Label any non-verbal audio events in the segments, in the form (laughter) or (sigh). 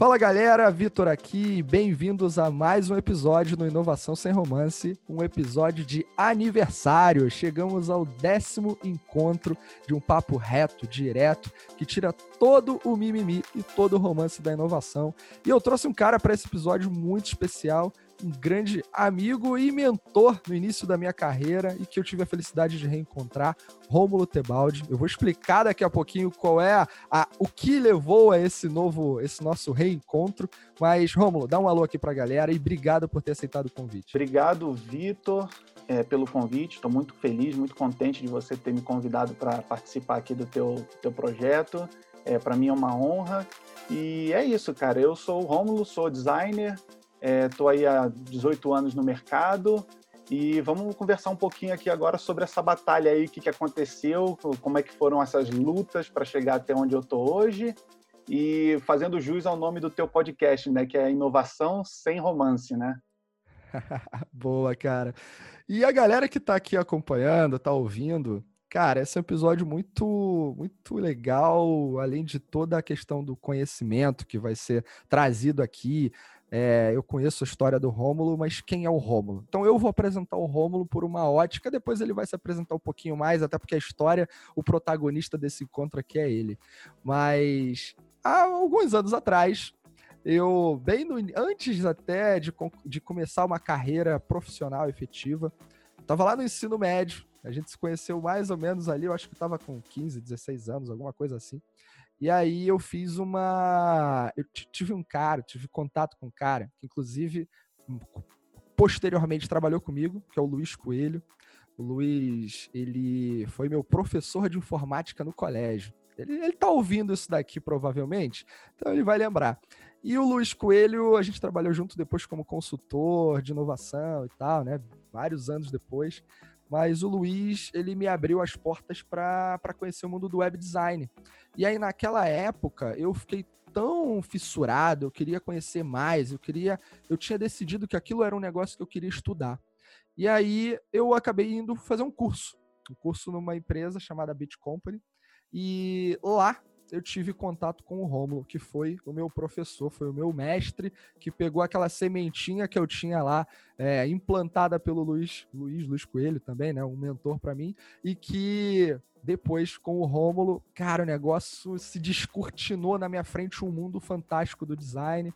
Fala galera, Vitor aqui, bem-vindos a mais um episódio no Inovação Sem Romance, um episódio de aniversário. Chegamos ao décimo encontro de um papo reto, direto, que tira todo o mimimi e todo o romance da inovação. E eu trouxe um cara para esse episódio muito especial, um grande amigo e mentor no início da minha carreira e que eu tive a felicidade de reencontrar, Rômulo Tebaldi. Eu vou explicar daqui a pouquinho qual é a, a, o que levou a esse novo, esse nosso reencontro. Mas, Rômulo, dá um alô aqui para a galera e obrigado por ter aceitado o convite. Obrigado, Vitor, é, pelo convite. Estou muito feliz, muito contente de você ter me convidado para participar aqui do teu, teu projeto. É, para mim é uma honra. E é isso, cara. Eu sou o Rômulo, sou designer, Estou é, aí há 18 anos no mercado e vamos conversar um pouquinho aqui agora sobre essa batalha aí, o que, que aconteceu, como é que foram essas lutas para chegar até onde eu estou hoje e fazendo jus ao nome do teu podcast, né, que é Inovação Sem Romance, né? (laughs) Boa, cara. E a galera que está aqui acompanhando, está ouvindo, cara, esse é um episódio muito, muito legal, além de toda a questão do conhecimento que vai ser trazido aqui, é, eu conheço a história do Rômulo, mas quem é o Rômulo? Então eu vou apresentar o Rômulo por uma ótica, depois ele vai se apresentar um pouquinho mais, até porque a história, o protagonista desse encontro aqui é ele. Mas há alguns anos atrás, eu, bem no, antes até de, de começar uma carreira profissional efetiva, estava lá no ensino médio, a gente se conheceu mais ou menos ali, eu acho que estava com 15, 16 anos, alguma coisa assim. E aí eu fiz uma. Eu tive um cara, tive contato com um cara, que inclusive hum, posteriormente trabalhou comigo, que é o Luiz Coelho. O Luiz, ele foi meu professor de informática no colégio. Ele, ele tá ouvindo isso daqui provavelmente, então ele vai lembrar. E o Luiz Coelho, a gente trabalhou junto depois como consultor de inovação e tal, né? Vários anos depois. Mas o Luiz, ele me abriu as portas para conhecer o mundo do web design. E aí, naquela época, eu fiquei tão fissurado, eu queria conhecer mais, eu queria, eu tinha decidido que aquilo era um negócio que eu queria estudar. E aí eu acabei indo fazer um curso, um curso numa empresa chamada Bit Company, e lá eu tive contato com o Rômulo, que foi o meu professor, foi o meu mestre, que pegou aquela sementinha que eu tinha lá, é, implantada pelo Luiz, Luiz, Luiz Coelho também, né, um mentor para mim, e que depois com o Rômulo, cara, o negócio se descortinou na minha frente um mundo fantástico do design.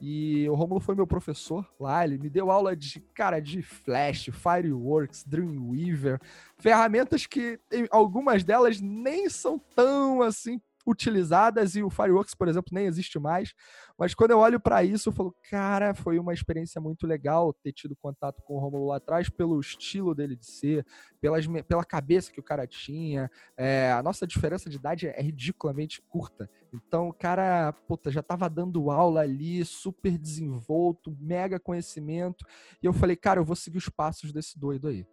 E o Rômulo foi meu professor lá, ele me deu aula de, cara, de Flash, Fireworks, Dreamweaver, ferramentas que algumas delas nem são tão assim utilizadas e o Fireworks, por exemplo, nem existe mais. Mas quando eu olho para isso, eu falo, cara, foi uma experiência muito legal ter tido contato com o Romulo lá atrás, pelo estilo dele de ser, pelas, pela cabeça que o cara tinha. É, a nossa diferença de idade é ridiculamente curta. Então, o cara, puta, já tava dando aula ali, super desenvolto, mega conhecimento. E eu falei, cara, eu vou seguir os passos desse doido aí.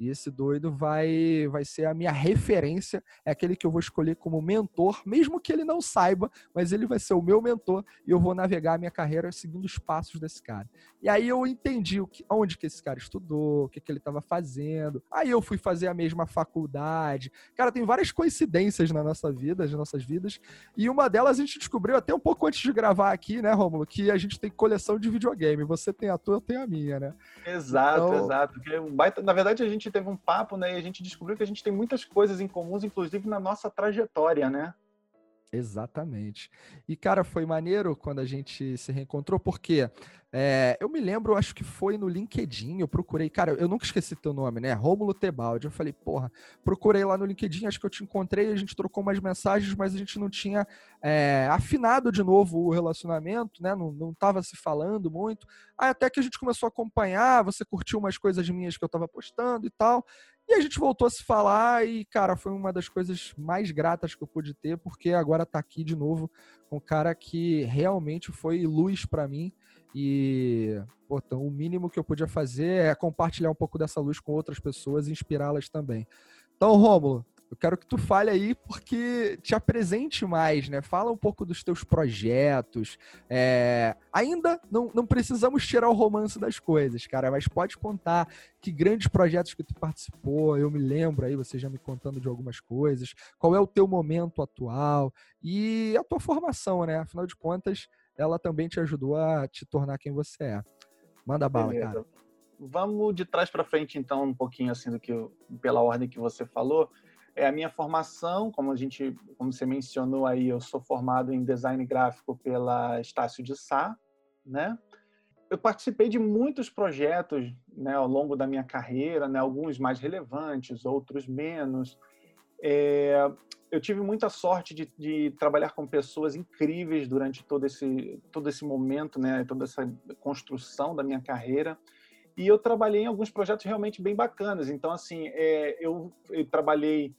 E esse doido vai, vai ser a minha referência, é aquele que eu vou escolher como mentor, mesmo que ele não saiba, mas ele vai ser o meu mentor e eu vou navegar a minha carreira seguindo os passos desse cara. E aí eu entendi o que, onde que esse cara estudou, o que, que ele estava fazendo. Aí eu fui fazer a mesma faculdade. Cara, tem várias coincidências na nossa vida, nas nossas vidas, e uma delas a gente descobriu até um pouco antes de gravar aqui, né, Rômulo, que a gente tem coleção de videogame. Você tem a tua, eu tenho a minha, né? Exato, então... exato. Porque, na verdade, a gente teve um papo, né? E a gente descobriu que a gente tem muitas coisas em comuns, inclusive na nossa trajetória, né? Exatamente. E, cara, foi maneiro quando a gente se reencontrou, porque é, eu me lembro, acho que foi no LinkedIn, eu procurei, cara, eu nunca esqueci teu nome, né? Rômulo Tebaldi. Eu falei, porra, procurei lá no LinkedIn, acho que eu te encontrei, a gente trocou umas mensagens, mas a gente não tinha é, afinado de novo o relacionamento, né? Não, não tava se falando muito. Aí até que a gente começou a acompanhar, você curtiu umas coisas minhas que eu tava postando e tal. E a gente voltou a se falar e, cara, foi uma das coisas mais gratas que eu pude ter, porque agora tá aqui de novo com um cara que realmente foi luz para mim e, então, o mínimo que eu podia fazer é compartilhar um pouco dessa luz com outras pessoas e inspirá-las também. Então, Rômulo, eu quero que tu fale aí porque te apresente mais, né? Fala um pouco dos teus projetos. É... Ainda não, não precisamos tirar o romance das coisas, cara, mas pode contar que grandes projetos que tu participou. Eu me lembro aí, você já me contando de algumas coisas. Qual é o teu momento atual e a tua formação, né? Afinal de contas, ela também te ajudou a te tornar quem você é. Manda bala, Beleza. cara. Vamos de trás para frente, então, um pouquinho assim do que, pela ordem que você falou. É a minha formação, como a gente, como você mencionou aí, eu sou formado em design gráfico pela Estácio de Sá, né? Eu participei de muitos projetos, né, ao longo da minha carreira, né, alguns mais relevantes, outros menos. É, eu tive muita sorte de, de, trabalhar com pessoas incríveis durante todo esse todo esse momento, né, toda essa construção da minha carreira. E eu trabalhei em alguns projetos realmente bem bacanas. Então, assim, é, eu, eu, trabalhei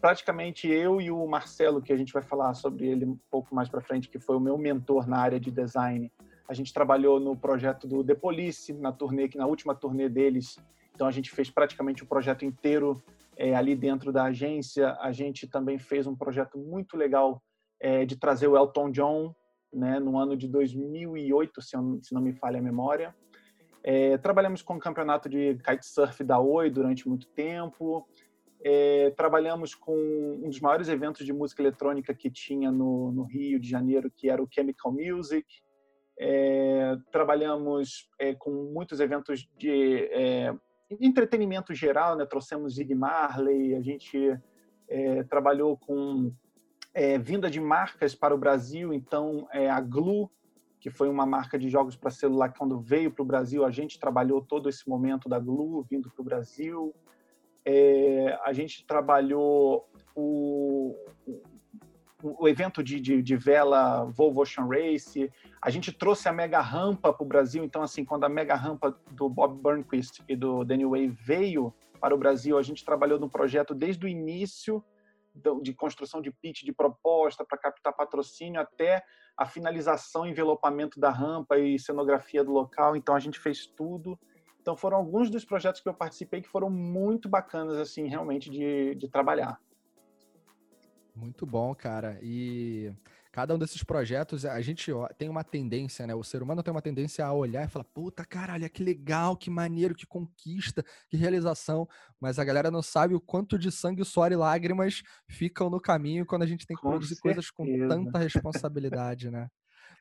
praticamente eu e o Marcelo, que a gente vai falar sobre ele um pouco mais para frente, que foi o meu mentor na área de design. A gente trabalhou no projeto do The Police, na turnê, que na última turnê deles. Então, a gente fez praticamente o projeto inteiro é, ali dentro da agência. A gente também fez um projeto muito legal é, de trazer o Elton John, né, no ano de 2008, se, eu, se não me falha a memória. É, trabalhamos com o campeonato de kitesurf da Oi durante muito tempo. É, trabalhamos com um dos maiores eventos de música eletrônica que tinha no, no Rio de Janeiro, que era o Chemical Music. É, trabalhamos é, com muitos eventos de é, entretenimento geral, né? trouxemos Zig Marley, a gente é, trabalhou com vinda de marcas para o Brasil, então a Glue que foi uma marca de jogos para celular que quando veio para o Brasil a gente trabalhou todo esse momento da Glu vindo para o Brasil. É, a gente trabalhou o, o, o evento de, de, de, vela Volvo Ocean Race. A gente trouxe a mega rampa para o Brasil. Então, assim, quando a mega rampa do Bob Burnquist e do Daniel Way veio para o Brasil, a gente trabalhou no projeto desde o início de construção de pitch, de proposta para captar patrocínio até a finalização, envelopamento da rampa e cenografia do local. Então a gente fez tudo. Então foram alguns dos projetos que eu participei que foram muito bacanas assim, realmente de, de trabalhar. Muito bom, cara. E cada um desses projetos, a gente tem uma tendência, né? O ser humano tem uma tendência a olhar e falar, puta caralho, que legal, que maneiro, que conquista, que realização. Mas a galera não sabe o quanto de sangue, suor e lágrimas ficam no caminho quando a gente tem que com produzir certeza. coisas com tanta responsabilidade, né?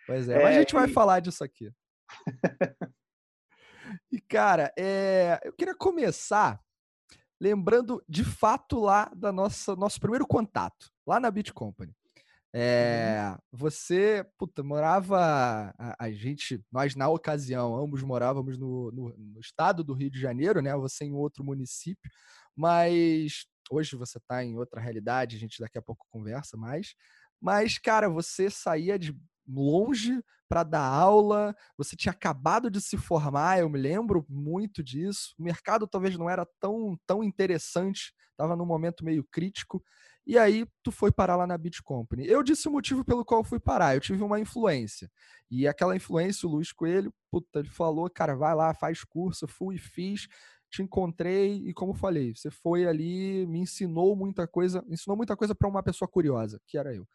Pois é, é mas a gente vai falar disso aqui. (laughs) e, cara, é... eu queria começar lembrando de fato lá da nossa nosso primeiro contato, lá na Beat Company. É, você, puta, morava. A, a, gente, nós na ocasião, ambos morávamos no, no, no, estado do Rio de Janeiro, né? Você em outro município, mas hoje você está em outra realidade, a gente daqui a pouco conversa mais. Mas, cara, você saía de longe para dar aula, você tinha acabado de se formar, eu me lembro muito disso. O mercado talvez não era tão, tão interessante, estava num momento meio crítico. E aí tu foi parar lá na Beat Company. Eu disse o motivo pelo qual fui parar. Eu tive uma influência. E aquela influência, o Luiz Coelho, puta, ele falou, cara, vai lá, faz curso. fui e fiz. Te encontrei e como falei, você foi ali, me ensinou muita coisa, ensinou muita coisa para uma pessoa curiosa, que era eu.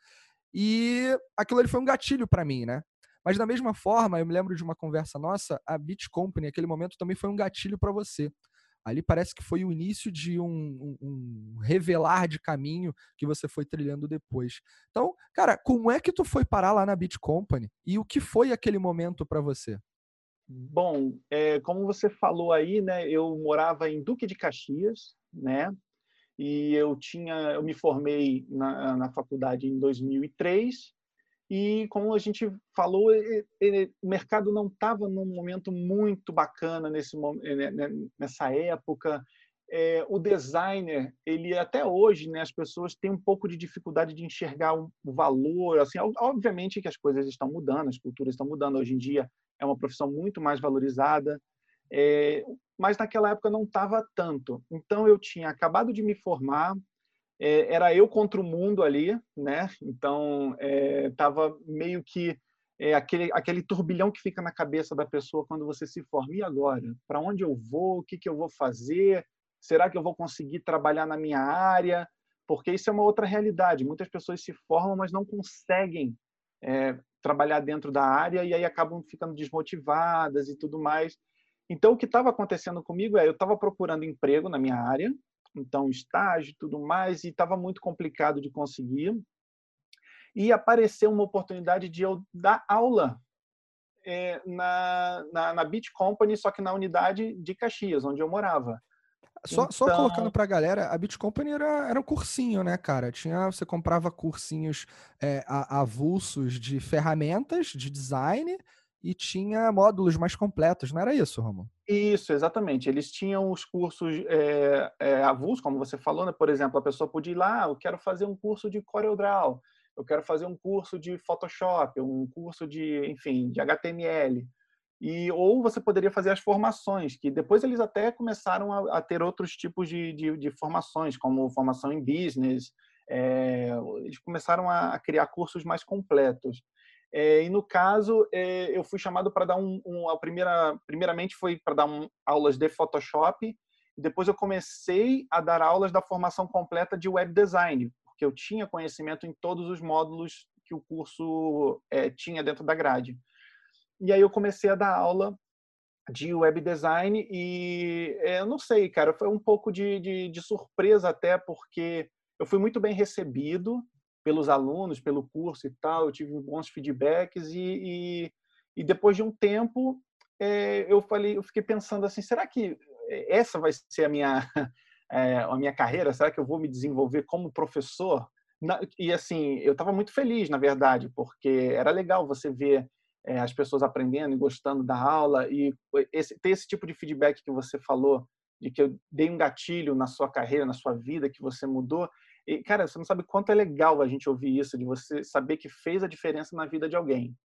E aquilo ali foi um gatilho para mim, né? Mas da mesma forma, eu me lembro de uma conversa nossa, a Beat Company, aquele momento também foi um gatilho para você ali parece que foi o início de um, um, um, revelar de caminho que você foi trilhando depois. Então, cara, como é que tu foi parar lá na Beat Company e o que foi aquele momento para você? Bom, é, como você falou aí, né, eu morava em Duque de Caxias, né, e eu tinha, eu me formei na, na faculdade em 2003 e como a gente falou, o mercado não estava num momento muito bacana nesse né, né, nessa época. É, o designer, ele até hoje, né, as pessoas têm um pouco de dificuldade de enxergar o valor. Assim, obviamente que as coisas estão mudando, as culturas estão mudando. Hoje em dia é uma profissão muito mais valorizada, é, mas naquela época não estava tanto. Então eu tinha acabado de me formar, é, era eu contra o mundo ali, né? Então estava é, meio que é, aquele aquele turbilhão que fica na cabeça da pessoa quando você se forma. E agora? Para onde eu vou? O que, que eu vou fazer? Será que eu vou conseguir trabalhar na minha área? Porque isso é uma outra realidade. Muitas pessoas se formam, mas não conseguem é, trabalhar dentro da área e aí acabam ficando desmotivadas e tudo mais. Então, o que estava acontecendo comigo é eu estava procurando emprego na minha área, então estágio e tudo mais, e estava muito complicado de conseguir. e apareceu uma oportunidade de eu dar aula é, na, na, na Beat Company, só que na unidade de Caxias, onde eu morava. Só, então... só colocando pra galera, a Beat Company era, era um cursinho, né, cara? Tinha, você comprava cursinhos é, avulsos de ferramentas, de design, e tinha módulos mais completos, não era isso, Romulo? Isso, exatamente. Eles tinham os cursos é, é, avulsos, como você falou, né? Por exemplo, a pessoa podia ir lá, ah, eu quero fazer um curso de CorelDRAW, eu quero fazer um curso de Photoshop, um curso de, enfim, de HTML. E, ou você poderia fazer as formações, que depois eles até começaram a, a ter outros tipos de, de, de, formações, como formação em business. É, eles começaram a, criar cursos mais completos. É, e no caso, é, eu fui chamado para dar um, um, a primeira, primeiramente foi para dar um, aulas de Photoshop. Depois eu comecei a dar aulas da formação completa de web design, porque eu tinha conhecimento em todos os módulos que o curso é, tinha dentro da grade. E aí eu comecei a dar aula de web design e eu não sei, cara, foi um pouco de, de, de, surpresa até porque eu fui muito bem recebido pelos alunos, pelo curso e tal, eu tive bons feedbacks e, e, e depois de um tempo é, eu falei, eu fiquei pensando assim, será que essa vai ser a minha é, (laughs) a minha carreira? Será que eu vou me desenvolver como professor? E assim, eu estava muito feliz, na verdade, porque era legal você ver é, as pessoas aprendendo e gostando da aula e esse, ter esse tipo de feedback que você falou, de que eu dei um gatilho na sua carreira, na sua vida, que você mudou. E, cara, você não sabe quanto é legal a gente ouvir isso, de você saber que fez a diferença na vida de alguém.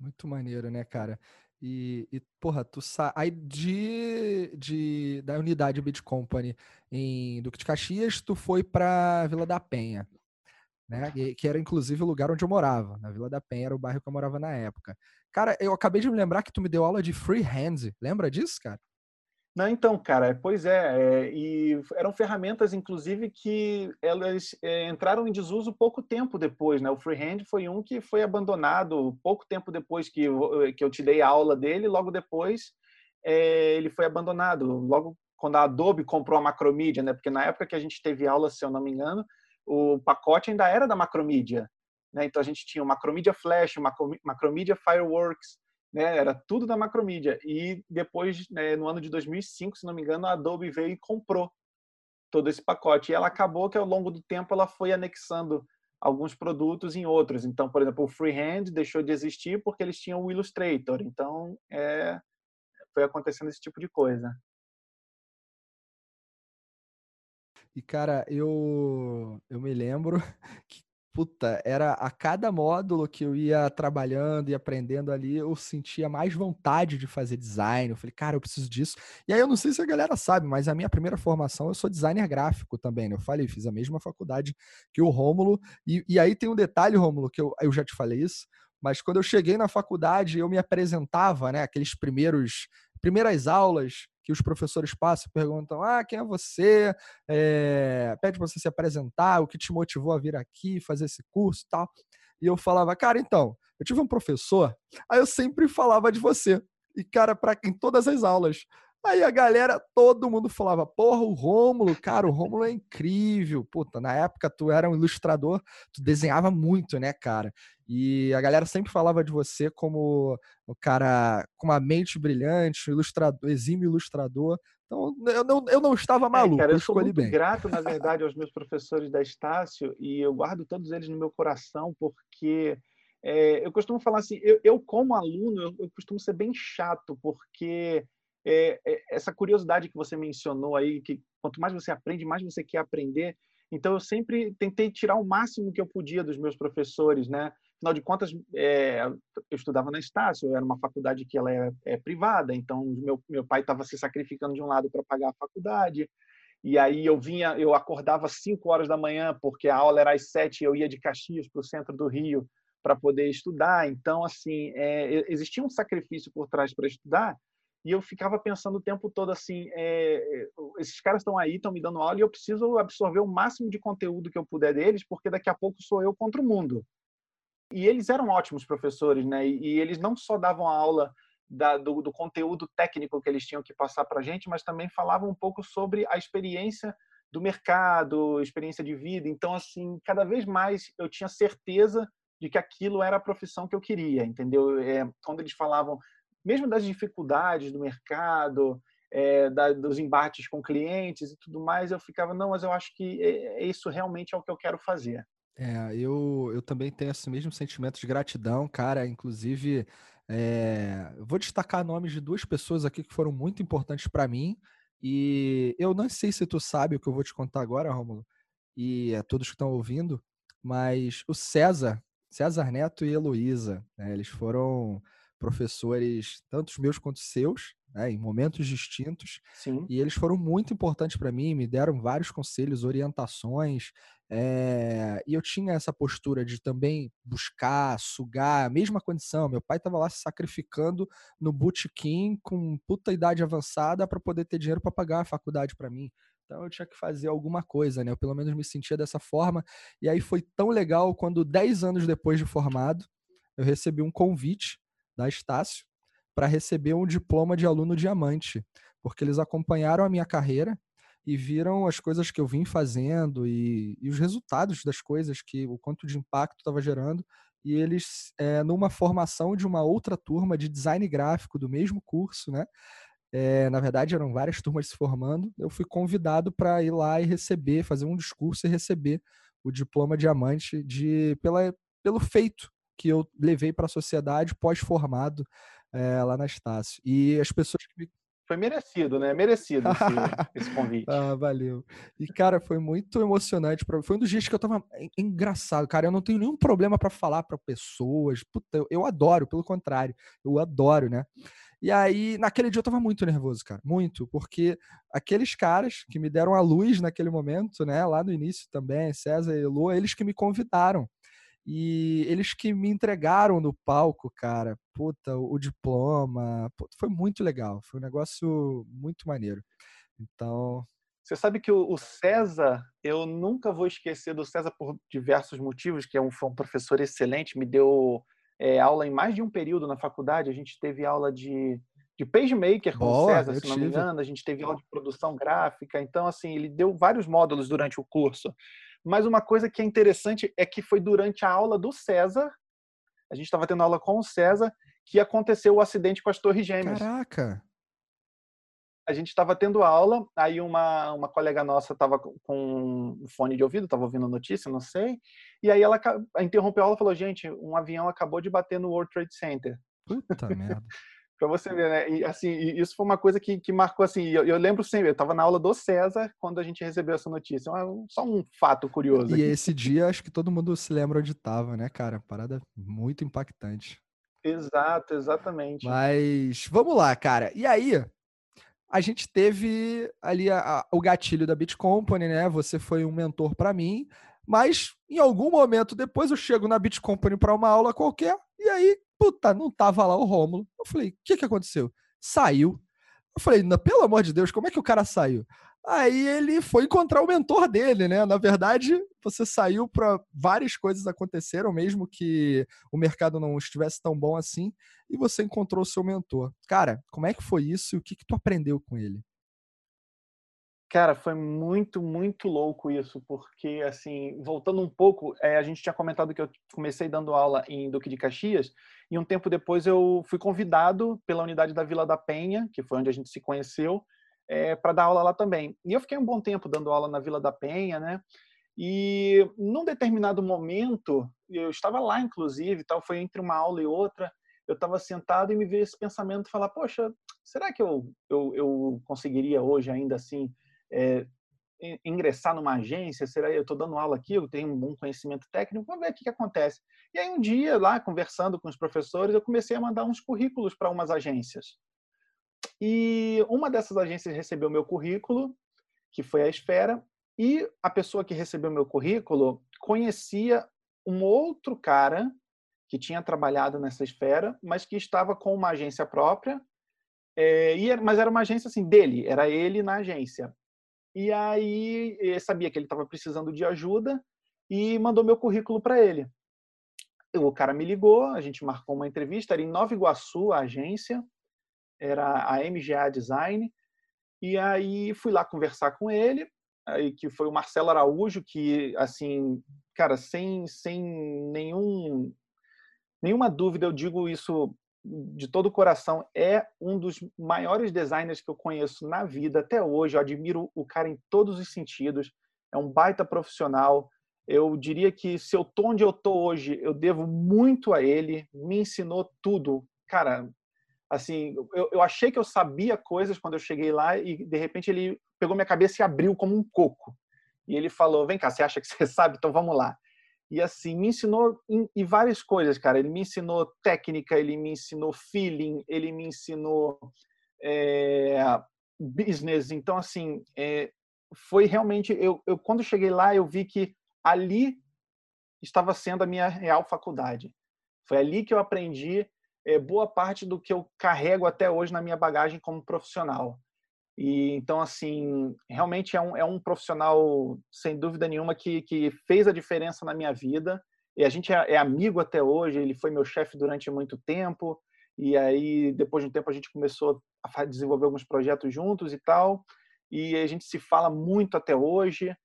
Muito maneiro, né, cara? E, e, porra, tu sai de, de, da unidade Bit Company em Duque de Caxias, tu foi pra Vila da Penha, né? que era inclusive o lugar onde eu morava. Na Vila da Penha era o bairro que eu morava na época. Cara, eu acabei de me lembrar que tu me deu aula de freehand. Lembra disso, cara? Não, então, cara, pois é, é, e eram ferramentas, inclusive, que elas é, entraram em desuso pouco tempo depois, né? O freehand foi um que foi abandonado pouco tempo depois que eh, que eu te dei a aula dele, logo depois é, ele foi abandonado, logo quando a Adobe comprou a Macromedia, né? Porque na época que a gente teve aula, se eu não me engano, o pacote ainda era da Macromedia, né? Então a gente tinha o Macromedia Flash, o Macromedia Fireworks, né? Era tudo da Macromedia. E depois, né, no ano de 2005, se não me engano, a Adobe veio e comprou todo esse pacote. E ela acabou que ao longo do tempo ela foi anexando alguns produtos em outros. Então, por exemplo, o Freehand deixou de existir porque eles tinham o Illustrator. Então, é, foi acontecendo esse tipo de coisa. E cara, eu eu me lembro (laughs) que puta, era a cada módulo que eu ia trabalhando e aprendendo ali, eu sentia mais vontade de fazer design. Eu falei, cara, eu preciso disso. E aí eu não sei se a galera sabe, mas a minha primeira formação, eu sou designer gráfico também, né? Eu falei, fiz a mesma faculdade que o Rômulo. E, e aí tem um detalhe, Rômulo, que eu, eu já te falei isso, mas quando eu cheguei na faculdade, eu me apresentava, né? Aqueles primeiros primeiras aulas que os professores passam perguntam: ah, quem é você? É, pede para você se apresentar, o que te motivou a vir aqui, fazer esse curso tal. E eu falava, cara, então, eu tive um professor, aí eu sempre falava de você. E, cara, pra, em todas as aulas. Aí a galera, todo mundo falava, porra, o Rômulo, cara, o Rômulo é incrível. Puta, na época tu era um ilustrador, tu desenhava muito, né, cara? E a galera sempre falava de você como o cara com uma mente brilhante, um ilustrador, exímio ilustrador. Então, eu não, eu não estava maluco, é, cara, eu, eu sou muito bem. grato, na (laughs) verdade, aos meus professores da Estácio e eu guardo todos eles no meu coração porque é, eu costumo falar assim, eu, eu como aluno, eu, eu costumo ser bem chato porque é, é, essa curiosidade que você mencionou aí, que quanto mais você aprende, mais você quer aprender. Então, eu sempre tentei tirar o máximo que eu podia dos meus professores, né? Afinal de contas, é, eu estudava na Estácio, era uma faculdade que ela é, é privada, então meu, meu pai estava se sacrificando de um lado para pagar a faculdade, e aí eu vinha, eu acordava às 5 horas da manhã, porque a aula era às 7 e eu ia de Caxias para o centro do Rio para poder estudar. Então, assim, é, existia um sacrifício por trás para estudar, e eu ficava pensando o tempo todo assim: é, esses caras estão aí, estão me dando aula e eu preciso absorver o máximo de conteúdo que eu puder deles, porque daqui a pouco sou eu contra o mundo. E eles eram ótimos professores, né? E, e eles não só davam a aula da, do, do, conteúdo técnico que eles tinham que passar para a gente, mas também falavam um pouco sobre a experiência do mercado, experiência de vida. Então, assim, cada vez mais eu tinha certeza de que aquilo era a profissão que eu queria, entendeu? É, quando eles falavam, mesmo das dificuldades do mercado, é, da, dos embates com clientes e tudo mais, eu ficava, não, mas eu acho que é, é isso realmente é o que eu quero fazer. É, eu, eu também tenho esse mesmo sentimento de gratidão, cara. Inclusive, é, vou destacar nomes de duas pessoas aqui que foram muito importantes para mim. E eu não sei se tu sabe o que eu vou te contar agora, Rômulo, e a todos que estão ouvindo, mas o César, César Neto e Heloísa, né, eles foram professores, tanto meus quanto seus, né, em momentos distintos. Sim. E eles foram muito importantes para mim, me deram vários conselhos, orientações. É... E eu tinha essa postura de também buscar, sugar, a mesma condição. Meu pai estava lá se sacrificando no bootkin com puta idade avançada para poder ter dinheiro para pagar a faculdade para mim. Então eu tinha que fazer alguma coisa, né? Eu pelo menos me sentia dessa forma. E aí foi tão legal quando, 10 anos depois de formado, eu recebi um convite da Estácio para receber um diploma de aluno diamante, porque eles acompanharam a minha carreira e viram as coisas que eu vim fazendo e, e os resultados das coisas, que o quanto de impacto estava gerando. E eles, é, numa formação de uma outra turma de design gráfico do mesmo curso, né? É, na verdade, eram várias turmas se formando. Eu fui convidado para ir lá e receber, fazer um discurso e receber o diploma diamante de pela, pelo feito que eu levei para a sociedade pós-formado é, lá na Estácio. E as pessoas que me foi merecido, né? Merecido esse, (laughs) esse convite. ah, valeu. E, cara, foi muito emocionante. Pra... Foi um dos dias que eu tava engraçado, cara. Eu não tenho nenhum problema para falar para pessoas. Puta, eu, eu adoro, pelo contrário. Eu adoro, né? E aí, naquele dia eu tava muito nervoso, cara. Muito. Porque aqueles caras que me deram a luz naquele momento, né? Lá no início também, César e Elô, eles que me convidaram. E eles que me entregaram no palco, cara, puta, o, diploma, puta, foi muito legal, foi um negócio muito maneiro. Então. Você sabe que o César, eu nunca vou esquecer do César por diversos motivos, que é um, foi um professor excelente, me deu é, aula em mais de um período na faculdade, a gente teve aula de, de PageMaker com Boa, o César, se não tive. me engano, a gente teve aula de produção gráfica, então, assim, ele deu vários módulos durante o curso. Mas uma coisa que é interessante é que foi durante a aula do César, a gente estava tendo aula com o César, que aconteceu o acidente com as Torres Gêmeas. Caraca! A gente estava tendo aula, aí uma, uma colega nossa estava com um fone de ouvido, estava ouvindo notícia, não sei, e aí ela interrompeu a aula e falou: gente, um avião acabou de bater no World Trade Center. Puta (laughs) merda. Para você ver, né? E assim, isso foi uma coisa que, que marcou assim. Eu, eu lembro sempre, eu estava na aula do César quando a gente recebeu essa notícia. Só um fato curioso. E aqui. esse dia, acho que todo mundo se lembra onde estava, né, cara? Parada muito impactante. Exato, exatamente. Mas vamos lá, cara. E aí, a gente teve ali a, a, o gatilho da Bit Company, né? Você foi um mentor para mim, mas em algum momento depois eu chego na Bit Company para uma aula qualquer e aí Puta, não tava lá o Rômulo. Eu falei, o que que aconteceu? Saiu. Eu falei, pelo amor de Deus, como é que o cara saiu? Aí ele foi encontrar o mentor dele, né? Na verdade, você saiu para várias coisas aconteceram, mesmo que o mercado não estivesse tão bom assim, e você encontrou o seu mentor. Cara, como é que foi isso e o que que tu aprendeu com ele? Cara, foi muito, muito louco isso, porque, assim, voltando um pouco, é, a gente tinha comentado que eu comecei dando aula em Duque de Caxias, e um tempo depois eu fui convidado pela unidade da Vila da Penha, que foi onde a gente se conheceu, é, para dar aula lá também. E eu fiquei um bom tempo dando aula na Vila da Penha, né? E num determinado momento, eu estava lá, inclusive, tal, foi entre uma aula e outra, eu estava sentado e me veio esse pensamento, falar, poxa, será que eu, eu, eu conseguiria hoje ainda assim é, ingressar numa agência? Será eu estou dando aula aqui, eu tenho um bom conhecimento técnico, vamos ver o que, que acontece. E aí um dia, lá, conversando com os professores, eu comecei a mandar uns currículos para umas agências. E uma dessas agências recebeu meu currículo, que foi a Esfera, e a pessoa que recebeu meu currículo conhecia um outro cara que tinha trabalhado nessa esfera, mas que estava com uma agência própria, é, e, mas era uma agência assim dele, era ele na agência. E aí sabia que ele estava precisando de ajuda e mandou meu currículo para ele. O cara me ligou, a gente marcou uma entrevista, era em Nova Iguaçu, a agência, era a MGA Design. E aí fui lá conversar com ele. que foi o Marcelo Araújo, que, assim, cara, sem, sem nenhum, nenhuma dúvida, eu digo isso de todo o coração, é um dos maiores designers que eu conheço na vida até hoje. Eu admiro o cara em todos os sentidos. É um baita profissional. Eu diria que se eu tô onde eu tô hoje, eu devo muito a ele. Me ensinou tudo. Cara, assim, eu, eu achei que eu sabia coisas quando eu cheguei lá e de repente ele pegou minha cabeça e abriu como um coco. E ele falou: "Vem cá, você acha que você (laughs) sabe? Então vamos lá". E assim, me ensinou em, em, várias coisas, cara. Ele me ensinou técnica, ele me ensinou feeling, ele me ensinou é, business. Então, assim, é, foi realmente. Eu, eu, quando cheguei lá, eu vi que ali estava sendo a minha real faculdade. Foi ali que eu aprendi é, boa parte do que eu carrego até hoje na minha bagagem como profissional. E então, assim, realmente é um, é um profissional, sem dúvida nenhuma, que, que fez a diferença na minha vida. E a gente é, é amigo até hoje, ele foi meu chefe durante muito tempo. E aí, depois de um tempo, a gente começou a desenvolver alguns projetos juntos e tal. E a gente se fala muito até hoje.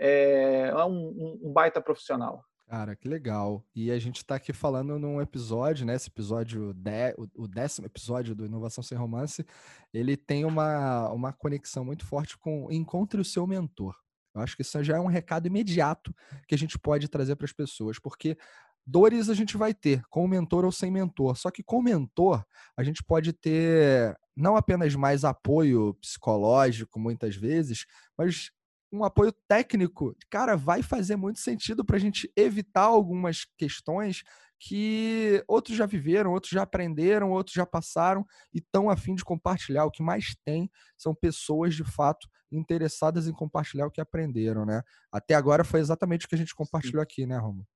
É, é um, um baita profissional. Cara, que legal. E a gente está aqui falando num episódio, né? Esse episódio, de, o décimo episódio do Inovação Sem Romance, ele tem uma, uma conexão muito forte com encontre o seu mentor. Eu acho que isso já é um recado imediato que a gente pode trazer para as pessoas, porque dores a gente vai ter, com mentor ou sem mentor. Só que com mentor, a gente pode ter não apenas mais apoio psicológico, muitas vezes, mas um apoio técnico, cara, vai fazer muito sentido para a gente evitar algumas questões que outros já viveram, outros já aprenderam, outros já passaram e estão a fim de compartilhar. O que mais tem são pessoas de fato interessadas em compartilhar o que aprenderam, né? Até agora foi exatamente o que a gente compartilhou aqui, né, Romo?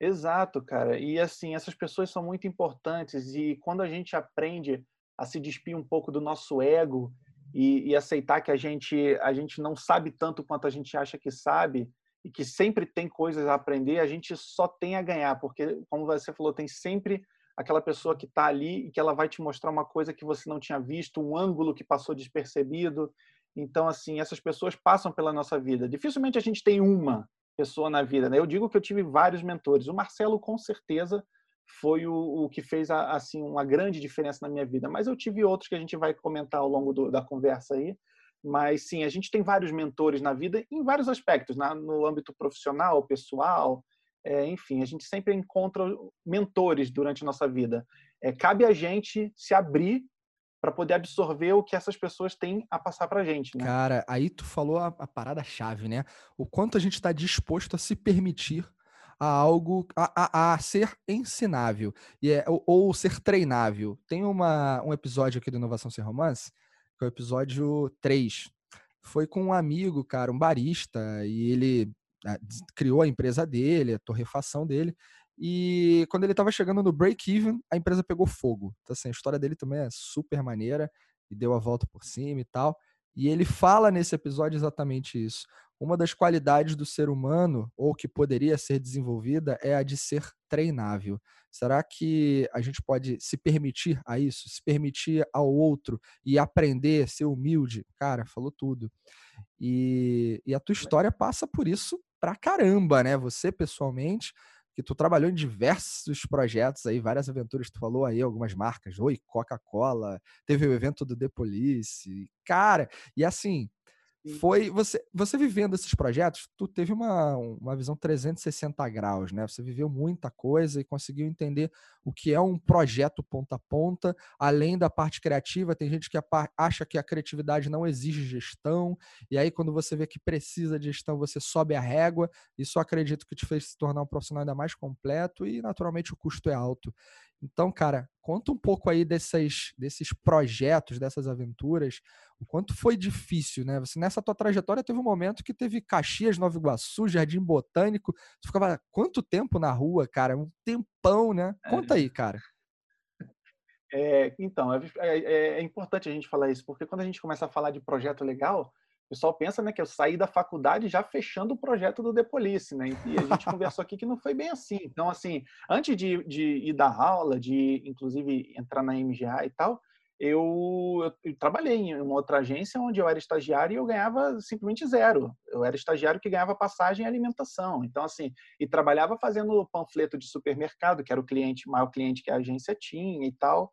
Exato, cara. E assim, essas pessoas são muito importantes e quando a gente aprende a se despir um pouco do nosso ego e, e, aceitar que a gente a gente não sabe tanto quanto a gente acha que sabe e que sempre tem coisas a aprender, a gente só tem a ganhar, porque como você falou, tem sempre aquela pessoa que está ali e que ela vai te mostrar uma coisa que você não tinha visto, um ângulo que passou despercebido. Então, assim, essas pessoas passam pela nossa vida. Dificilmente a gente tem uma pessoa na vida. Né? Eu digo que eu tive vários mentores. O Marcelo, com certeza, foi o, o que fez assim uma grande diferença na minha vida. Mas eu tive outros que a gente vai comentar ao longo do, da conversa aí. Mas sim, a gente tem vários mentores na vida em vários aspectos, na, no âmbito profissional, pessoal, é, enfim, a gente sempre encontra mentores durante a nossa vida. É, cabe a gente se abrir para poder absorver o que essas pessoas têm a passar para a gente. Né? Cara, aí tu falou a, a parada-chave, né? O quanto a gente está disposto a se permitir a algo a, a, a ser ensinável e é, ou, ou, ser treinável. Tem uma, um episódio aqui do Inovação Sem Romance, que é o episódio 3. Foi com um amigo, cara, um barista, e ele criou a empresa dele, a torrefação dele. E quando ele estava chegando no break-even, a empresa pegou fogo. Então, assim, a história dele também é super maneira e deu a volta por cima e tal. E ele fala nesse episódio exatamente isso. Uma das qualidades do ser humano, ou que poderia ser desenvolvida, é a de ser treinável. Será que a gente pode se permitir a isso? Se permitir ao outro e aprender, ser humilde? Cara, falou tudo. E, e a tua história passa por isso pra caramba, né? Você, pessoalmente, que tu trabalhou em diversos projetos aí, várias aventuras, tu falou aí algumas marcas, Oi, Coca-Cola, teve o evento do The Police, cara, e assim, foi você você vivendo esses projetos, tu teve uma, uma visão 360 graus, né? Você viveu muita coisa e conseguiu entender o que é um projeto ponta a ponta, além da parte criativa, tem gente que acha que a criatividade não exige gestão, e aí quando você vê que precisa de gestão, você sobe a régua, isso acredito que te fez se tornar um profissional ainda mais completo e naturalmente o custo é alto. Então, cara, conta um pouco aí desses, desses projetos, dessas aventuras, o quanto foi difícil, né? Você nessa tua trajetória teve um momento que teve Caxias, Nova Iguaçu, Jardim Botânico, você ficava quanto tempo na rua, cara? Um tempão, né? Conta aí, cara. É, então, é, é, é importante a gente falar isso, porque quando a gente começa a falar de projeto legal, pessoal pensa né, que eu saí da faculdade já fechando o projeto do The Police, né? E a gente conversou aqui que não foi bem assim. Então, assim, antes de, de ir dar aula, de inclusive entrar na MGA e tal, eu, eu, trabalhei em uma outra agência onde eu era estagiário e eu ganhava simplesmente zero. Eu era estagiário que ganhava passagem e alimentação. Então, assim, e trabalhava fazendo panfleto de supermercado, que era o cliente, maior cliente que a agência tinha e tal.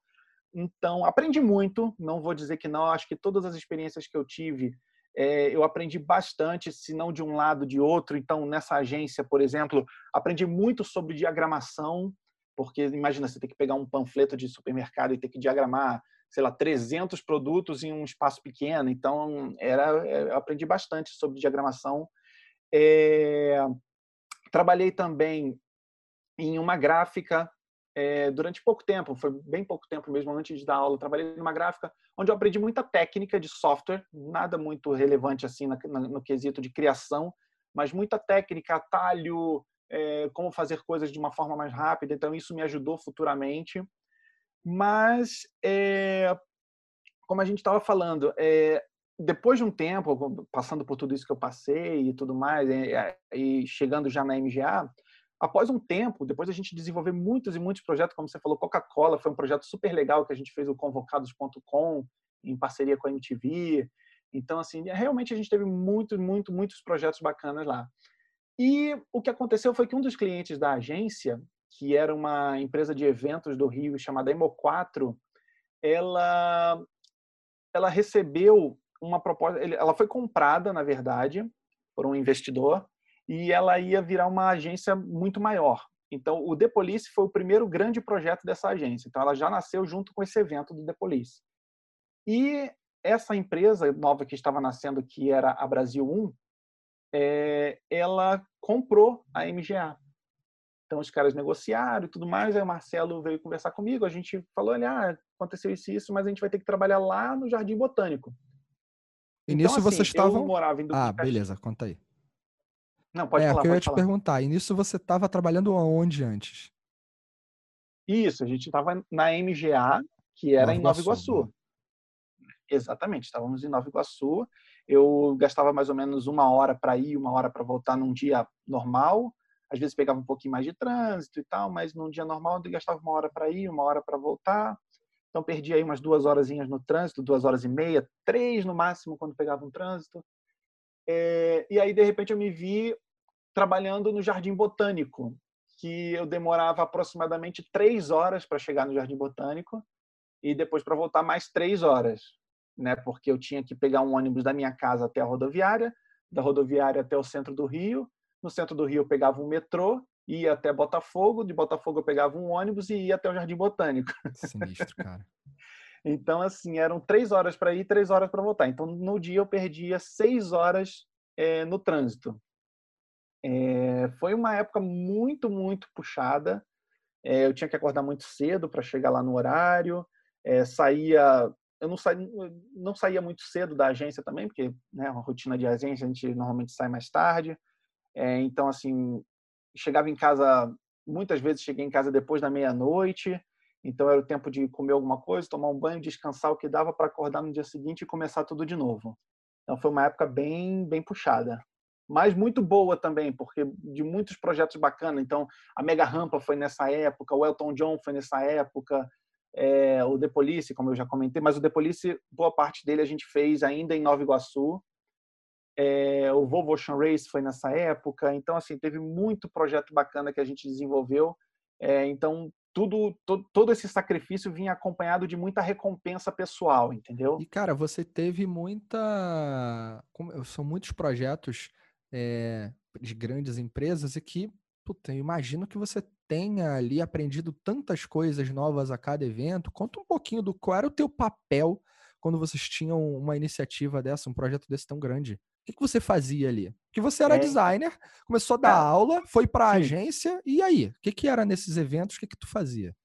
Então, aprendi muito, não vou dizer que não, acho que todas as experiências que eu tive, é, eu aprendi bastante, se não de um lado, de outro. Então, nessa agência, por exemplo, aprendi muito sobre diagramação, porque imagina, você ter que pegar um panfleto de supermercado e ter que diagramar sei lá, 300 produtos em um espaço pequeno. Então, era, é, eu aprendi bastante sobre diagramação. É, trabalhei também em uma gráfica é, durante pouco tempo, foi bem pouco tempo mesmo antes de dar aula. Trabalhei numa gráfica onde eu aprendi muita técnica de software, nada muito relevante assim no, no quesito de criação, mas muita técnica, atalho, é, como fazer coisas de uma forma mais rápida. Então, isso me ajudou futuramente. Mas, é, como a gente estava falando, depois de um tempo, passando por tudo isso que eu passei e tudo mais, e chegando já na MGA, após um tempo, depois a gente desenvolver muitos e muitos projetos, como você falou, Coca-Cola foi um projeto super legal que a gente fez o convocados.com em parceria com a MTV. Então, assim, realmente a gente teve muitos, muitos, muitos projetos bacanas lá. E o que aconteceu foi que um dos clientes da agência, que era uma empresa de eventos do Rio chamada Emo4, ela, ela recebeu uma proposta, ela foi comprada, na verdade, por um investidor, e ela ia virar uma agência muito maior. Então, o The Police foi o primeiro grande projeto dessa agência. Então, ela já nasceu junto com esse evento do The Police. E essa empresa nova que estava nascendo, que era a Brasil 1, é, ela comprou a MGA. Então os caras negociaram e tudo mais. Aí o Marcelo veio conversar comigo. A gente falou: olha, ah, aconteceu isso e isso, mas a gente vai ter que trabalhar lá no Jardim Botânico. E então, nisso assim, vocês estavam. ah, beleza, conta aí. Não, pode é, falar. É, que eu ia falar. te perguntar. E nisso você estava trabalhando aonde antes? Isso, a gente estava na MGA, que era Nova em Nova Iguaçu. Iguaçu. Exatamente, estávamos em Nova Iguaçu. Eu gastava mais ou menos uma hora para ir, uma hora para voltar num dia normal às vezes pegava um pouquinho mais de trânsito e tal, mas num dia normal eu gastava uma hora para ir, uma hora para voltar. Então perdi aí umas duas horazinhas no trânsito, duas horas e meia, três no máximo quando pegava um trânsito. É, e aí de repente eu me vi trabalhando no Jardim Botânico, que eu demorava aproximadamente três horas para chegar no Jardim Botânico e depois para voltar mais três horas, né? Porque eu tinha que pegar um ônibus da minha casa até a rodoviária, da rodoviária até o centro do Rio no centro do Rio eu pegava um metrô, ia até Botafogo, de Botafogo eu pegava um ônibus e ia até o Jardim Botânico. Sinistro, cara. Então, assim, eram três horas para ir, três horas para voltar. Então, no dia eu perdia seis horas é, no trânsito. É, foi uma época muito, muito puxada. É, eu tinha que acordar muito cedo para chegar lá no horário. saía eu não, saía, não saía muito cedo da agência também, porque né, uma rotina de agência a gente normalmente sai mais tarde. Então, assim, chegava em casa, muitas vezes cheguei em casa depois da meia-noite, então era o tempo de comer alguma coisa, tomar um banho, descansar o que dava para acordar no dia seguinte e começar tudo de novo. Então foi uma época bem, bem puxada. Mas muito boa também, porque de muitos projetos bacanas. Então, a Mega Rampa foi nessa época, o Elton John foi nessa época, é, o The Police, como eu já comentei, mas o The Police, boa parte dele a gente fez ainda em Nova Iguaçu, é, o Volvo Ocean Race foi nessa época. Então, assim, teve muito projeto bacana que a gente desenvolveu. É, então, tudo, todo, todo esse sacrifício vinha acompanhado de muita recompensa pessoal, entendeu? E, cara, você teve muita. São muitos projetos é, de grandes empresas e que, puta, eu imagino que você tenha ali aprendido tantas coisas novas a cada evento. Conta um pouquinho do qual era o teu papel quando vocês tinham uma iniciativa dessa, um projeto desse tão grande que, que você fazia ali? Porque você era é. designer, começou a dar é. aula, foi para a agência, e aí? O que, que era nesses eventos? O que, que tu fazia?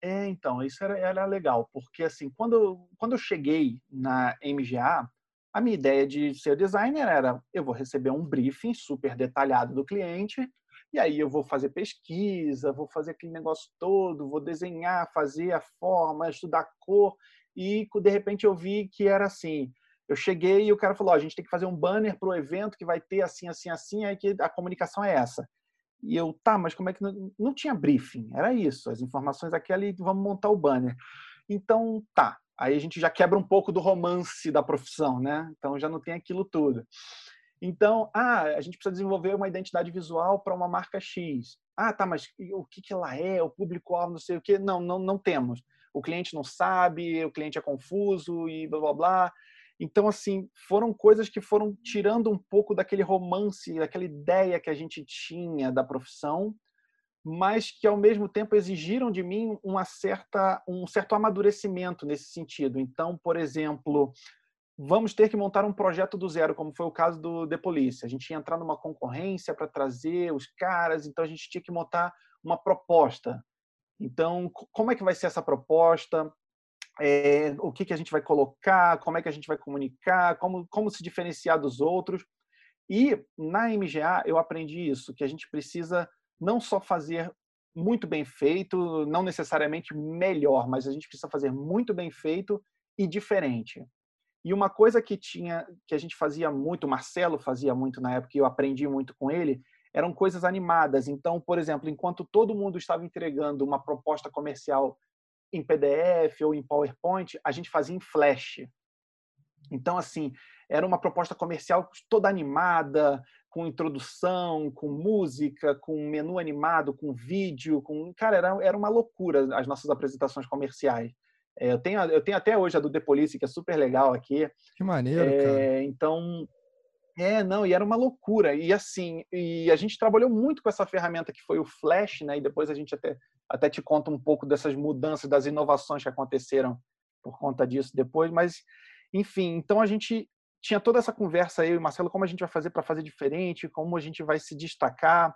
É, então, isso era, era legal, porque assim, quando, quando eu cheguei na MGA, a minha ideia de ser designer era: eu vou receber um briefing super detalhado do cliente, e aí eu vou fazer pesquisa, vou fazer aquele negócio todo, vou desenhar, fazer a forma, estudar cor, e de repente eu vi que era assim: eu cheguei e o cara falou: oh, a gente tem que fazer um banner para o evento que vai ter assim, assim, assim, aí que a comunicação é essa. E eu, tá, mas como é que. Não, não tinha briefing, era isso, as informações aqui ali, vamos montar o banner. Então, tá. Aí a gente já quebra um pouco do romance da profissão, né? Então já não tem aquilo tudo. Então, ah, a gente precisa desenvolver uma identidade visual para uma marca X. Ah, tá, mas o que, que ela é? O público-alvo, não sei o quê. Não, não, não temos. O cliente não sabe, o cliente é confuso e blá blá blá. Então, assim, foram coisas que foram tirando um pouco daquele romance, daquela ideia que a gente tinha da profissão, mas que ao mesmo tempo exigiram de mim uma certa, um certo amadurecimento nesse sentido. Então, por exemplo, vamos ter que montar um projeto do zero, como foi o caso do The Police. A gente ia entrar numa concorrência para trazer os caras, então a gente tinha que montar uma proposta. Então, como é que vai ser essa proposta? É, o que, que a gente vai colocar, como é que a gente vai comunicar, como, como se diferenciar dos outros. E na MGA eu aprendi isso, que a gente precisa não só fazer muito bem feito, não necessariamente melhor, mas a gente precisa fazer muito bem feito e diferente. E uma coisa que tinha, que a gente fazia muito, o Marcelo fazia muito na época, e eu aprendi muito com ele, eram coisas animadas. Então, por exemplo, enquanto todo mundo estava entregando uma proposta comercial em PDF ou em PowerPoint, a gente fazia em Flash. Então, assim, era uma proposta comercial toda animada, com introdução, com música, com menu animado, com vídeo, com cara, era, era uma loucura as nossas apresentações comerciais. É, eu, tenho, eu tenho até hoje a do The Police, que é super legal aqui. Que maneiro, é, cara. Então, é, não, e era uma loucura. E assim, e a gente trabalhou muito com essa ferramenta que foi o Flash, né? E depois a gente até, até te conta um pouco dessas mudanças, das inovações que aconteceram por conta disso depois. Mas, enfim, então a gente tinha toda essa conversa aí, Marcelo, como a gente vai fazer para fazer diferente, como a gente vai se destacar.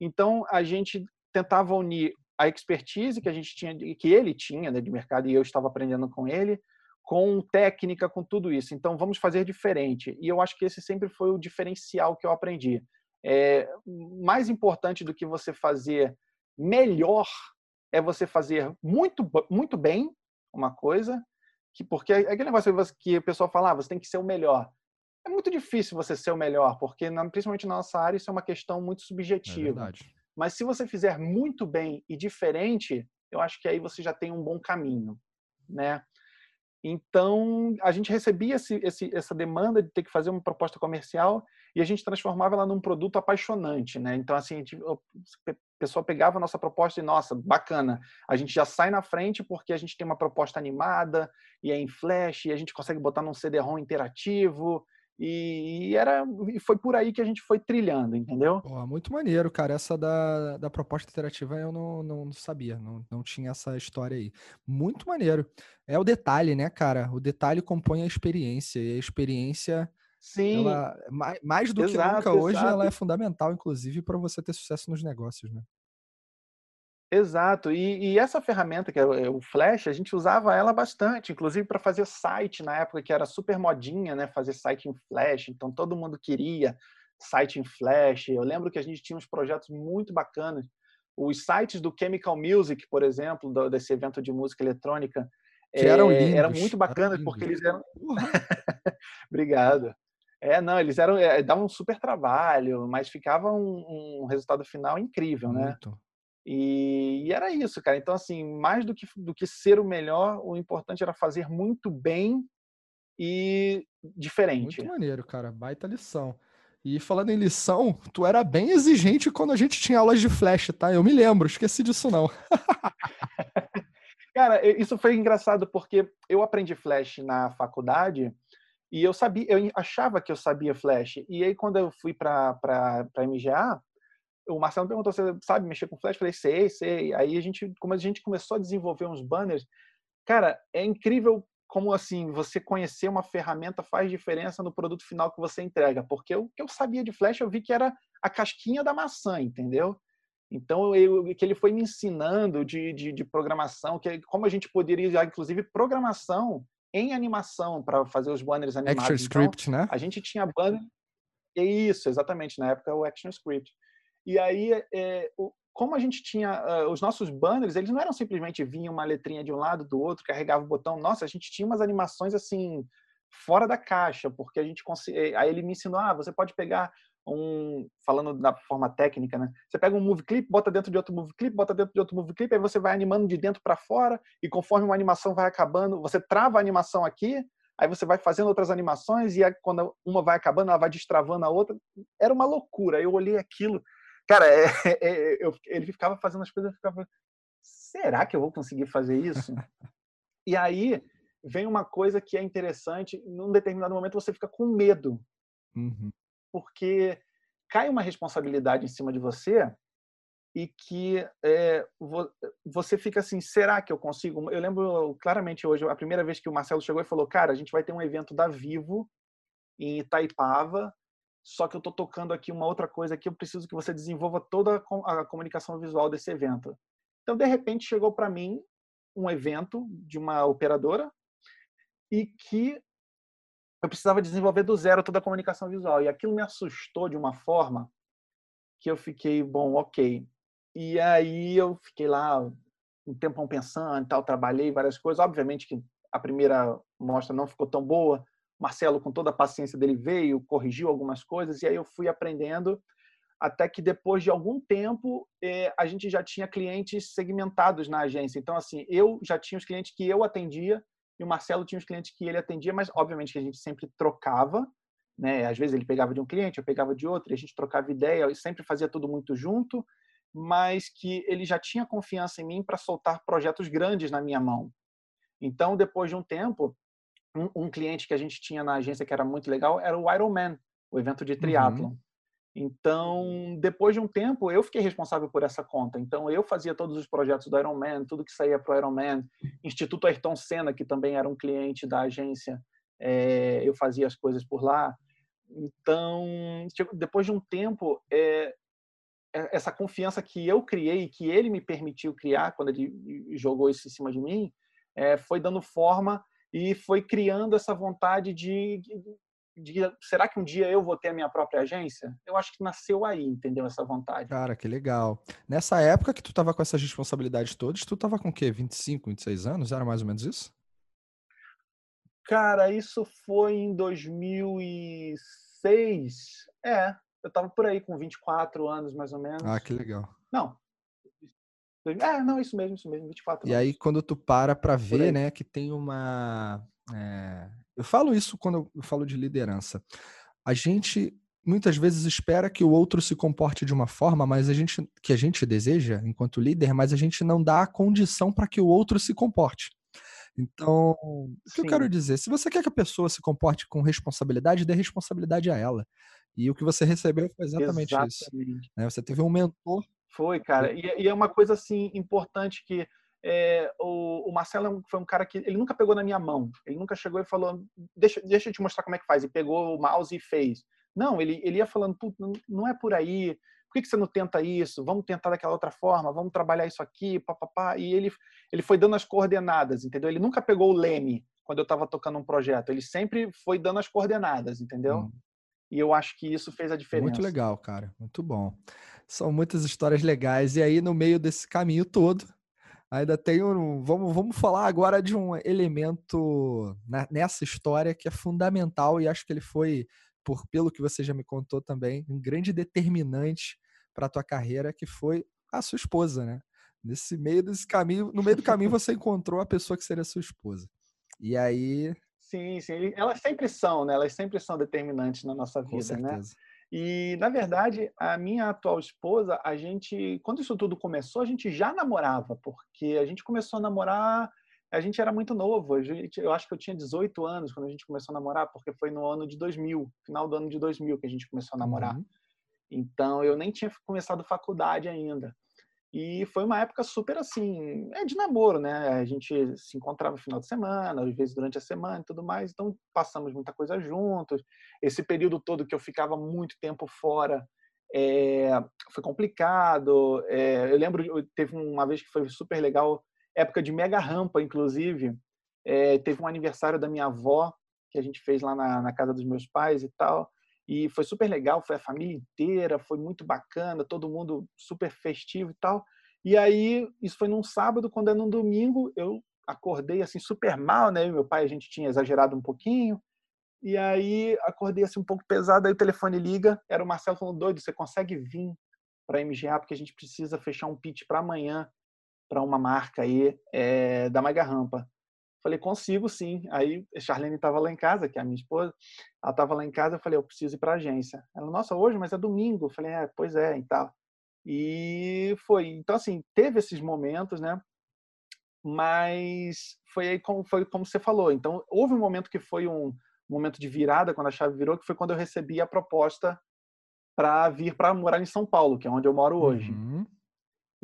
Então a gente tentava unir a expertise que a gente tinha, que ele tinha né, de mercado e eu estava aprendendo com ele, com técnica, com tudo isso. Então, vamos fazer diferente. E eu acho que esse sempre foi o diferencial que eu aprendi. É, mais importante do que você fazer melhor é você fazer muito, muito bem uma coisa, que porque é aquele negócio que o pessoal fala, ah, você tem que ser o melhor. É muito difícil você ser o melhor, porque principalmente na nossa área isso é uma questão muito é subjetiva. É Mas se você fizer muito bem e diferente, eu acho que aí você já tem um bom caminho, né? Então, a gente recebia esse, esse, essa demanda de ter que fazer uma proposta comercial e a gente transformava ela num produto apaixonante, né? Então, assim, a, gente, pessoa pegava a nossa proposta e, nossa, bacana, a gente já sai na frente porque a gente tem uma proposta animada e é em flash e a gente consegue botar num CD-ROM interativo e, era, e foi por aí que a gente foi trilhando, entendeu? Pô, muito maneiro, cara. Essa da, da proposta interativa eu não, não sabia, não, não tinha essa história aí. Muito maneiro. É o detalhe, né, cara? O detalhe compõe a experiência, e a experiência. Sim. Ela, mais, mais do exato, que nunca hoje, exato. ela é fundamental, inclusive, para você ter sucesso nos negócios, né? Exato. E, e, essa ferramenta, que é o Flash, a gente usava ela bastante, inclusive para fazer site na época que era super modinha, né? Fazer site em Flash. Então todo mundo queria site em Flash. Eu lembro que a gente tinha uns projetos muito bacanas. Os sites do Chemical Music, por exemplo, do, desse evento de música eletrônica, que eram é, lindos. Eram muito bacanas eram porque eles eram. (laughs) Obrigado. É, não, eles eram é, davam um super trabalho, mas ficava um, um resultado final incrível, né? muito. né? E, e, era isso, cara. Então, assim, mais do que, do que ser o melhor, o importante era fazer muito bem e diferente. Muito maneiro, cara. Baita lição. E falando em lição, tu era bem exigente quando a gente tinha aulas de flash, tá? Eu me lembro, esqueci disso não. (laughs) cara, isso foi engraçado porque eu aprendi flash na faculdade e eu sabia, eu achava que eu sabia flash. E aí quando eu fui para para MGA, o Marcelo perguntou: você sabe mexer com flash? Eu falei: sei, sei. Aí a gente, como a gente começou a desenvolver uns banners, cara, é incrível como assim você conhecer uma ferramenta faz diferença no produto final que você entrega. Porque o que eu sabia de flash, eu vi que era a casquinha da maçã, entendeu? Então, eu, que ele foi me ensinando de, de, de programação, que como a gente poderia usar, inclusive, programação em animação para fazer os banners animados. Action então, Script, né? A gente tinha banner. Isso, exatamente. Na época, o Action Script. E aí, é, o, como a gente tinha uh, os nossos banners, eles não eram simplesmente vinha uma letrinha de um lado do outro, carregava o botão. Nossa, a gente tinha umas animações assim fora da caixa, porque a gente aí ele me ensinou, ah, você pode pegar um falando da forma técnica, né? Você pega um movie clip, bota dentro de outro movie clip, bota dentro de outro movie clip, aí você vai animando de dentro para fora e conforme uma animação vai acabando, você trava a animação aqui, aí você vai fazendo outras animações e aí, quando uma vai acabando, ela vai destravando a outra. Era uma loucura. Eu olhei aquilo, cara, (laughs) é, é, eu, ele ficava fazendo as coisas, eu ficava, será que eu vou conseguir fazer isso? e aí vem uma coisa que é interessante, num determinado momento você fica com medo. Uhum porque cai uma responsabilidade em cima de você e que é, você fica assim, será que eu consigo? Eu lembro claramente hoje, a primeira vez que o Marcelo chegou e falou, cara, a gente vai ter um evento da Vivo em Itaipava, só que eu estou tocando aqui uma outra coisa que eu preciso que você desenvolva toda a comunicação visual desse evento. Então, de repente, chegou para mim um evento de uma operadora e que eu precisava desenvolver do zero toda a comunicação visual. E aquilo me assustou de uma forma que eu fiquei, bom, ok. E aí eu fiquei lá um tempão pensando, tal, trabalhei várias coisas. Obviamente que a primeira mostra não ficou tão boa. Marcelo, com toda a paciência dele, veio, corrigiu algumas coisas, e aí eu fui aprendendo até que depois de algum tempo eh, a gente já tinha clientes segmentados na agência. Então, assim, eu já tinha os clientes que eu atendia e o Marcelo tinha os clientes que ele atendia, mas obviamente que a gente sempre trocava, né? Às vezes ele pegava de um cliente, eu pegava de outro, e a gente trocava ideia, e sempre fazia tudo muito junto, mas que ele já tinha confiança em mim para soltar projetos grandes na minha mão. Então, depois de um tempo, um, um, cliente que a gente tinha na agência que era muito legal era o Ironman, o evento de triatlon. Uhum. Então, depois de um tempo, eu fiquei responsável por essa conta. Então, eu fazia todos os projetos do Ironman, tudo que saía para o Ironman. Instituto Ayrton Senna, que também era um cliente da agência, é, eu fazia as coisas por lá. Então, tipo, depois de um tempo, é, essa confiança que eu criei, que ele me permitiu criar, quando ele jogou isso em cima de mim, é, foi dando forma e foi criando essa vontade de, de será que um dia eu vou ter a minha própria agência? Eu acho que nasceu aí, entendeu? Essa vontade. Cara, que legal. Nessa época que tu tava com essas responsabilidades todas, tu tava com o quê? 25, 26 anos? Era mais ou menos isso? Cara, isso foi em 2006. É, eu tava por aí com 24 anos, mais ou menos. Ah, que legal. Não. É, não, isso mesmo, isso mesmo, 24 e anos. E aí, quando tu para pra ver, né, que tem uma... É eu falo isso quando eu falo de liderança. A gente muitas vezes espera que o outro se comporte de uma forma, mas a gente que a gente deseja enquanto líder, mas a gente não dá a condição para que o outro se comporte. Então, o que Sim. eu quero dizer? Se você quer que a pessoa se comporte com responsabilidade, dê responsabilidade a ela. E o que você recebeu foi exatamente, exatamente. isso. Né? Você teve um mentor. Foi, cara. E, e é uma coisa assim importante que é, o, o, Marcelo é foi um cara que ele nunca pegou na minha mão. Ele nunca chegou e falou, deixa, deixa eu te mostrar como é que faz. E pegou o mouse e fez. Não, ele, ele ia falando, não é por aí. Por que, que você não tenta isso? Vamos tentar daquela outra forma. Vamos trabalhar isso aqui, papapá. E ele, ele foi dando as coordenadas, entendeu? Ele nunca pegou o leme quando eu estava tocando um projeto. Ele sempre foi dando as coordenadas, entendeu? Hum. E eu acho que isso fez a diferença. Muito legal, cara. Muito bom. São muitas histórias legais. E aí, no meio desse caminho todo, Ainda tem um. Vamos, vamos falar agora de um elemento nessa história que é fundamental e acho que ele foi, por pelo que você já me contou também, um grande determinante para a tua carreira, que foi a sua esposa, né? Nesse meio desse caminho, no meio do caminho você encontrou a pessoa que seria sua esposa. E aí. Sim, sim. Elas sempre são, né? Elas sempre são determinantes na nossa vida, né? E, na verdade, a minha atual esposa, a gente, quando isso tudo começou, a gente já namorava, porque a gente começou a namorar, a gente era muito novo, gente, eu acho que eu tinha 18 anos quando a gente começou a namorar, porque foi no ano de 2000, final do ano de 2000 que a gente começou a namorar. Uhum. Então, eu nem tinha começado faculdade ainda. E foi uma época super assim, é de namoro, né? A gente se encontrava no final de semana, às vezes durante a semana e tudo mais, então passamos muita coisa juntos. Esse período todo que eu ficava muito tempo fora é, foi complicado. É, eu lembro, teve uma vez que foi super legal, época de mega rampa, inclusive. É, teve um aniversário da minha avó que a gente fez lá na, na casa dos meus pais e tal. E foi super legal, foi a família inteira, foi muito bacana, todo mundo super festivo e tal. E aí, isso foi num sábado, quando é num domingo, eu acordei assim super mal, né? Meu pai, a gente tinha exagerado um pouquinho. E aí acordei assim um pouco pesado, aí o telefone liga, era o Marcelo falando, doido, você consegue vir para a MGA porque a gente precisa fechar um pitch para amanhã para uma marca aí é, da Mega Rampa. Falei, consigo sim. Aí a Charlene estava lá em casa, que é a minha esposa, ela estava lá em casa, eu falei, eu preciso ir para a agência. Ela, nossa, hoje, mas é domingo. Eu falei, é, pois é, e tal. E foi. Então, assim, teve esses momentos, né? Mas foi aí como, foi como você falou. Então, houve um momento que foi um, momento de virada, quando a chave virou, que foi quando eu recebi a proposta para vir para morar em São Paulo, que é onde eu moro hoje. Uhum.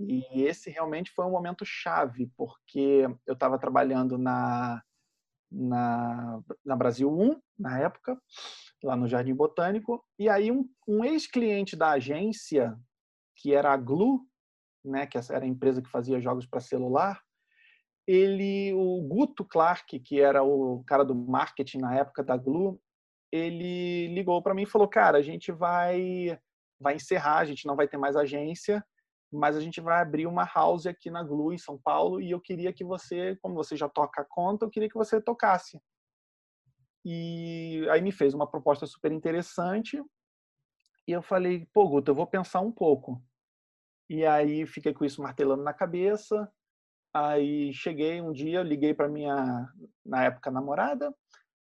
E esse realmente foi um momento chave, porque eu estava trabalhando na, na, na, Brasil 1, na época, lá no Jardim Botânico, e aí um, um ex-cliente da agência, que era a Glu, né, que era a empresa que fazia jogos para celular, ele, o Guto Clark, que era o cara do marketing na época da Glu, ele ligou para mim e falou: "Cara, a gente vai vai encerrar, a gente não vai ter mais agência, mas a gente vai abrir uma house aqui na Glu em São Paulo e eu queria que você, como você já toca a conta, eu queria que você tocasse". E aí me fez uma proposta super interessante. E eu falei: "Pô, Guto, eu vou pensar um pouco". E aí fiquei com isso martelando na cabeça. Aí cheguei um dia, liguei para minha na época namorada,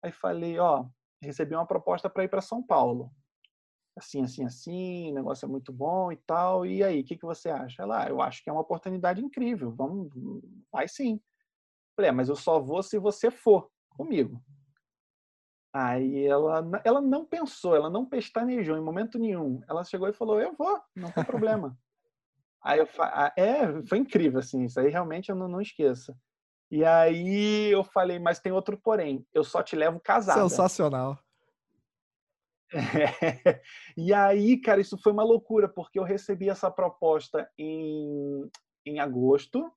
aí falei, ó, recebi uma proposta para ir para São Paulo. Assim, assim, assim, o negócio é muito bom e tal. E aí, o que, que você acha? Ela, ah, eu acho que é uma oportunidade incrível. Vamos, vai sim. Falei, é, mas eu só vou se você for comigo. Aí ela, ela não pensou, ela não pestanejou em momento nenhum. Ela chegou e falou, eu vou, não tem problema. aí eu é, foi incrível, assim, isso aí realmente eu não, não esqueço. E aí eu falei, mas tem outro porém, eu só te levo casada. Sensacional. (laughs) E aí, cara, isso foi uma loucura, porque eu recebi essa proposta em, em agosto.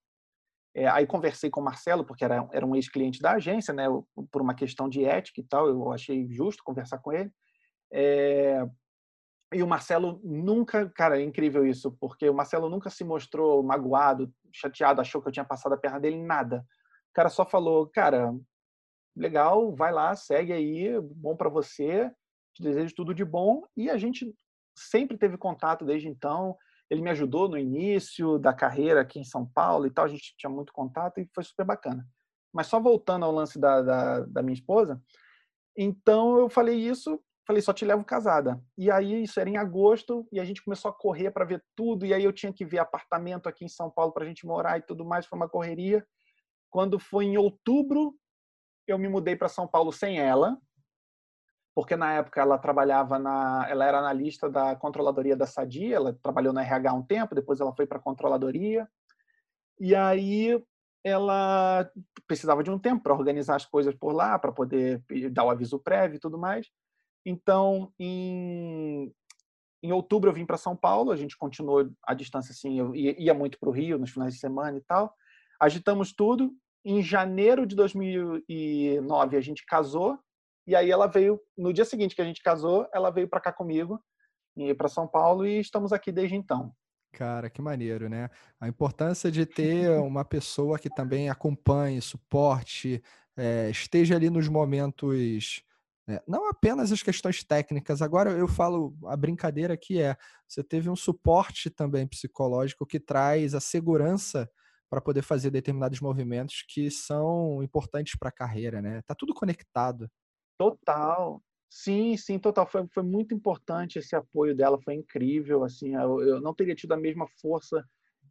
É, aí conversei com o Marcelo, porque era, era um ex-cliente da agência, né? Por uma questão de ética e tal, eu achei justo conversar com ele. É, e o Marcelo nunca, cara, é incrível isso, porque o Marcelo nunca se mostrou magoado, chateado, achou que eu tinha passado a perna dele, nada. O cara só falou, cara, legal, vai lá, segue aí, bom para você, te desejo tudo de bom. E a gente sempre teve contato desde então. Ele me ajudou no início da carreira aqui em São Paulo e tal, a gente tinha muito contato e foi super bacana. Mas só voltando ao lance da, da, da minha esposa, então eu falei isso, falei, só te levo casada. E aí isso era em agosto e a gente começou a correr para ver tudo e aí eu tinha que ver apartamento aqui em São Paulo para a gente morar e tudo mais, foi uma correria. Quando foi em outubro, eu me mudei para São Paulo sem ela, porque na época ela trabalhava na, ela era analista da controladoria da Sadia, ela trabalhou na RH um tempo, depois ela foi para a controladoria. E aí ela precisava de um tempo para organizar as coisas por lá, para poder dar o aviso prévio e tudo mais. Então, em, em outubro eu vim para São Paulo, a gente continuou a distância assim, eu ia muito para o Rio nos finais de semana e tal agitamos tudo. Em janeiro de 2009 a gente casou e aí ela veio no dia seguinte que a gente casou, ela veio para cá comigo para São Paulo e estamos aqui desde então. Cara, que maneiro, né? A importância de ter (laughs) uma pessoa que também acompanhe, suporte, é, esteja ali nos momentos, né? não apenas as questões técnicas. Agora eu falo, a brincadeira que é, você teve um suporte também psicológico que traz a segurança para poder fazer determinados movimentos que são importantes para a carreira, né? Tá tudo conectado. Total. Sim, sim, total. Foi, foi muito importante esse apoio dela, foi incrível. Assim, eu, eu não teria tido a mesma força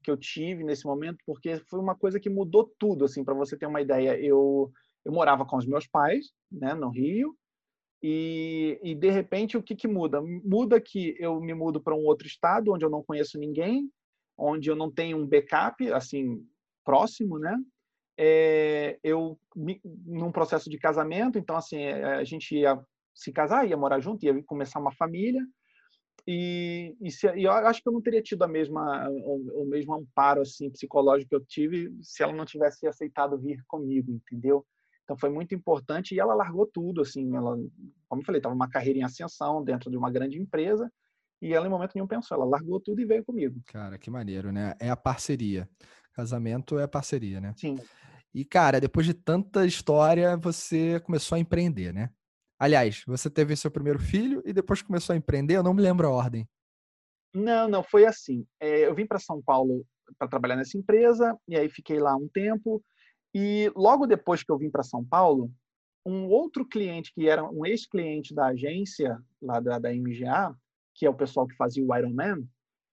que eu tive nesse momento, porque foi uma coisa que mudou tudo. Assim, para você ter uma ideia, eu eu morava com os meus pais, né, no Rio, e, e de repente o que que muda? Muda que eu me mudo para um outro estado onde eu não conheço ninguém, onde eu não tenho um backup assim próximo, né? É, eu num processo de casamento, então assim eh, a gente ia se casar, ia morar junto, ia começar uma família e, e, se, e eu acho que eu não teria tido a mesma o, o, mesmo amparo assim psicológico que eu tive se ela não tivesse aceitado vir comigo, entendeu? Então foi muito importante e ela largou tudo assim, ela, como eu falei, estava uma carreira em ascensão dentro de uma grande empresa e ela, em momento nenhum, pensou. Ela largou tudo e veio comigo. Cara, que maneiro, né? É a parceria. Casamento é parceria, né? Sim. E, cara, depois de tanta história, você começou a empreender, né? Aliás, você teve seu primeiro filho e depois começou a empreender? Eu não me lembro a ordem. Não, não, foi assim. É, eu vim para São Paulo para trabalhar nessa empresa e aí fiquei lá um tempo. E logo depois que eu vim para São Paulo, um outro cliente que era um ex-cliente da agência lá da, da MGA, que é o pessoal que fazia o Ironman,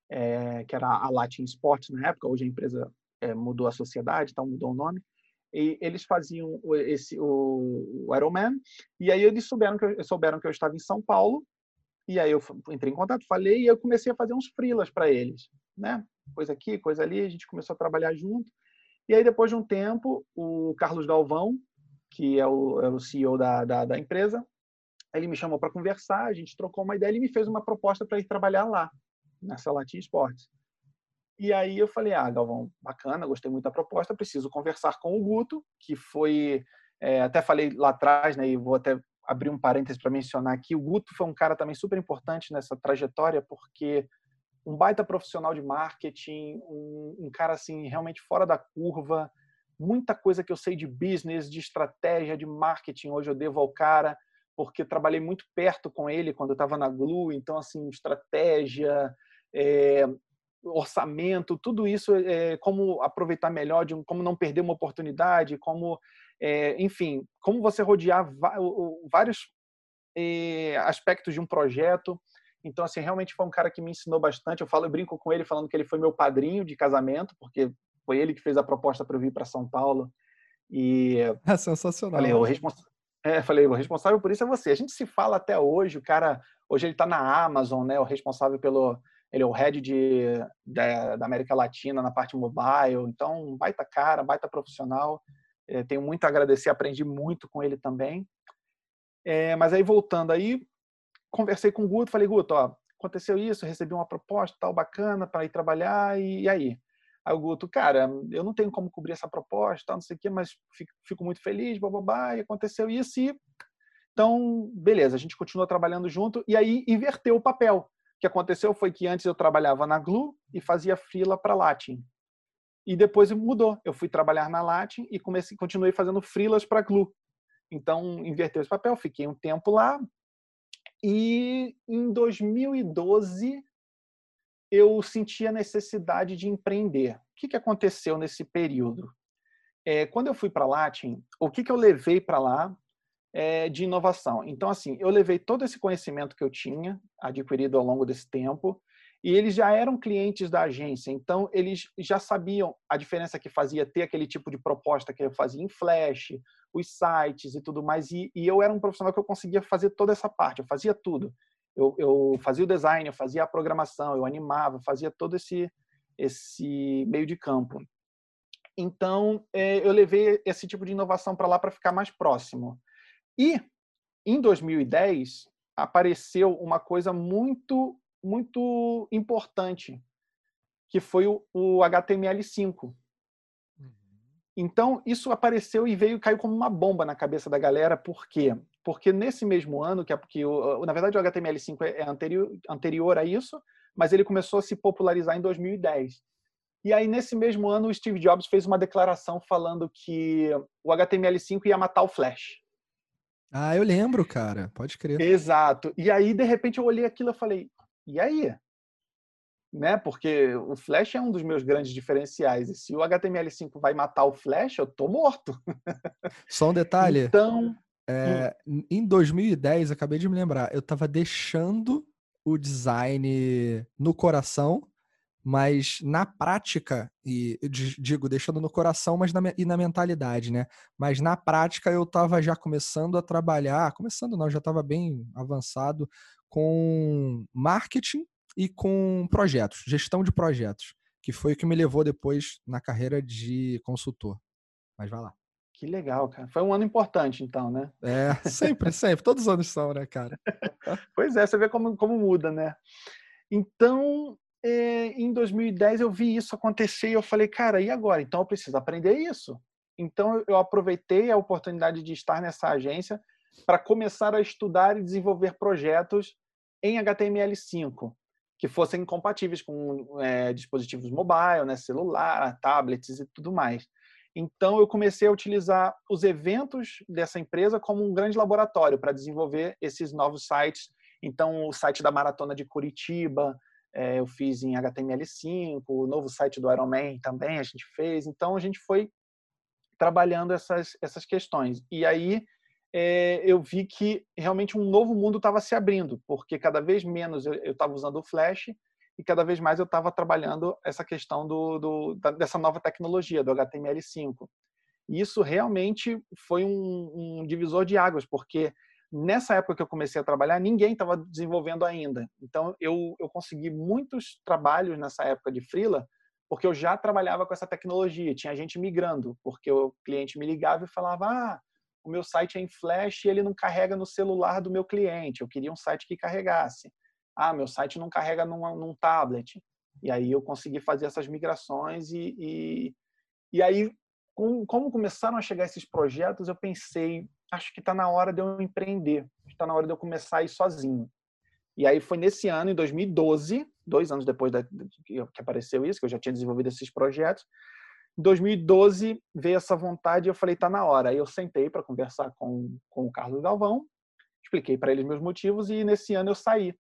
é, que era a Latin Sports na época, hoje a empresa é, mudou a sociedade, então mudou o nome, e eles faziam esse o, o Ironman, e aí eles souberam que, eu, souberam que eu estava em São Paulo, e aí eu entrei em contato, falei, e eu comecei a fazer uns freelas para eles, né? Coisa aqui, coisa ali, a gente começou a trabalhar junto, e aí depois de um tempo, o Carlos Galvão, que é o, é o CEO da, da, da empresa, ele me chamou para conversar, a gente trocou uma ideia, ele me fez uma proposta para ir trabalhar lá, nessa Latin Sports. E aí eu falei, ah, Galvão, bacana, gostei muito da proposta, preciso conversar com o Guto, que foi, é, até falei lá atrás, né, e vou até abrir um parênteses para mencionar aqui, o Guto foi um cara também super importante nessa trajetória, porque um baita profissional de marketing, um, um cara assim realmente fora da curva, muita coisa que eu sei de business, de estratégia, de marketing, hoje eu devo ao cara, porque trabalhei muito perto com ele quando eu estava na Glu, então assim, estratégia, é, orçamento, tudo isso, é, como aproveitar melhor, de, como não perder uma oportunidade, como, é, enfim, como você rodear vários é, aspectos de um projeto. Então, assim, realmente foi um cara que me ensinou bastante. Eu falo, eu brinco com ele falando que ele foi meu padrinho de casamento, porque foi ele que fez a proposta para eu vir para São Paulo. E (laughs) é sensacional. Falei, o, respons... é, falei, o responsável por isso é você. A gente se fala até hoje. O cara, hoje ele está na Amazon, né? O responsável pelo ele é o head de, da, da, América Latina na parte mobile, então baita cara, baita profissional. É, tenho muito a agradecer, aprendi muito com ele também. É, mas aí voltando aí, conversei com o Guto, falei, Guto, ó, aconteceu isso, recebi uma proposta tal bacana para ir trabalhar e, e, aí? Aí o Guto, cara, eu não tenho como cobrir essa proposta, não sei o quê, mas fico, fico muito feliz, bababá, e aconteceu isso e então, beleza, a gente continuou trabalhando junto e aí inverteu o papel. O que aconteceu foi que antes eu trabalhava na Glu e fazia fila para Latin. E depois mudou. Eu fui trabalhar na Latin e comecei, continuei fazendo frilas para Glu. Então, inverteu esse papel, fiquei um tempo lá. E em 2012 eu senti a necessidade de empreender. O que, que aconteceu nesse período? É, quando eu fui para Latin, o que, que eu levei para lá é, de inovação. Então, assim, eu levei todo esse conhecimento que eu tinha adquirido ao longo desse tempo e eles já eram clientes da agência, então eles já sabiam a diferença que fazia ter aquele tipo de proposta que eu fazia em Flash, os sites e tudo mais. E, e eu era um profissional que eu conseguia fazer toda essa parte, eu fazia tudo. Eu, eu fazia o design, eu fazia a programação, eu animava, fazia todo esse, esse meio de campo. Então, é, eu levei esse tipo de inovação para lá para ficar mais próximo. E em 2010 apareceu uma coisa muito muito importante, que foi o, o HTML5. Uhum. Então, isso apareceu e veio caiu como uma bomba na cabeça da galera. Por quê? Porque nesse mesmo ano, que, é, que na verdade o HTML5 é, é anterior, anterior a isso, mas ele começou a se popularizar em 2010. E aí, nesse mesmo ano, o Steve Jobs fez uma declaração falando que o HTML5 ia matar o Flash. Ah, eu lembro, cara. Pode crer. Exato. E aí, de repente, eu olhei aquilo e falei, e aí? Né? Porque o Flash é um dos meus grandes diferenciais. E se o HTML5 vai matar o Flash, eu tô morto. Só um detalhe. Então. É, em 2010, acabei de me lembrar, eu tava deixando o design no coração mas na prática, e digo, deixando no coração mas na, e na mentalidade, né? Mas na prática eu estava já começando a trabalhar, começando não, já estava bem avançado com marketing e com projetos, gestão de projetos, que foi o que me levou depois na carreira de consultor. Mas vai lá. Que legal, cara. Foi um ano importante, então, né? É, sempre, sempre. Todos os anos são, né, cara? (laughs) pois é, você vê como, como muda, né? Então, em 2010 eu vi isso acontecer e eu falei, cara, e agora? Então eu preciso aprender isso. Então eu aproveitei a oportunidade de estar nessa agência para começar a estudar e desenvolver projetos em HTML5 que fossem compatíveis com é, dispositivos mobile, né, celular, tablets e tudo mais. Então, eu comecei a utilizar os eventos dessa empresa como um grande laboratório para desenvolver esses novos sites. Então, o site da Maratona de Curitiba, é, eu fiz em HTML5, o novo site do Ironman também a gente fez. Então, a gente foi trabalhando essas, essas questões. E aí, é, eu vi que realmente um novo mundo estava se abrindo, porque cada vez menos eu estava usando o Flash e cada vez mais eu estava trabalhando essa questão do, do, da, dessa nova tecnologia, do HTML5. E isso realmente foi um, um, divisor de águas, porque nessa época que eu comecei a trabalhar, ninguém estava desenvolvendo ainda. Então, eu, eu consegui muitos trabalhos nessa época de freela, porque eu já trabalhava com essa tecnologia. Tinha gente migrando, porque o cliente me ligava e falava: ah, o meu site é em Flash e ele não carrega no celular do meu cliente. Eu queria um site que carregasse ah, meu site não carrega num, num tablet. E aí eu consegui fazer essas migrações e, e, e aí, com, como começaram a chegar esses projetos, eu pensei, acho que está na hora de eu empreender, está na hora de eu começar a ir sozinho. E aí foi nesse ano, em 2012, dois anos depois da, que apareceu isso, que eu já tinha desenvolvido esses projetos, em 2012 veio essa vontade e eu falei, tá na hora. Aí eu sentei para conversar com, com o Carlos Galvão, expliquei para eles meus motivos e nesse ano eu saí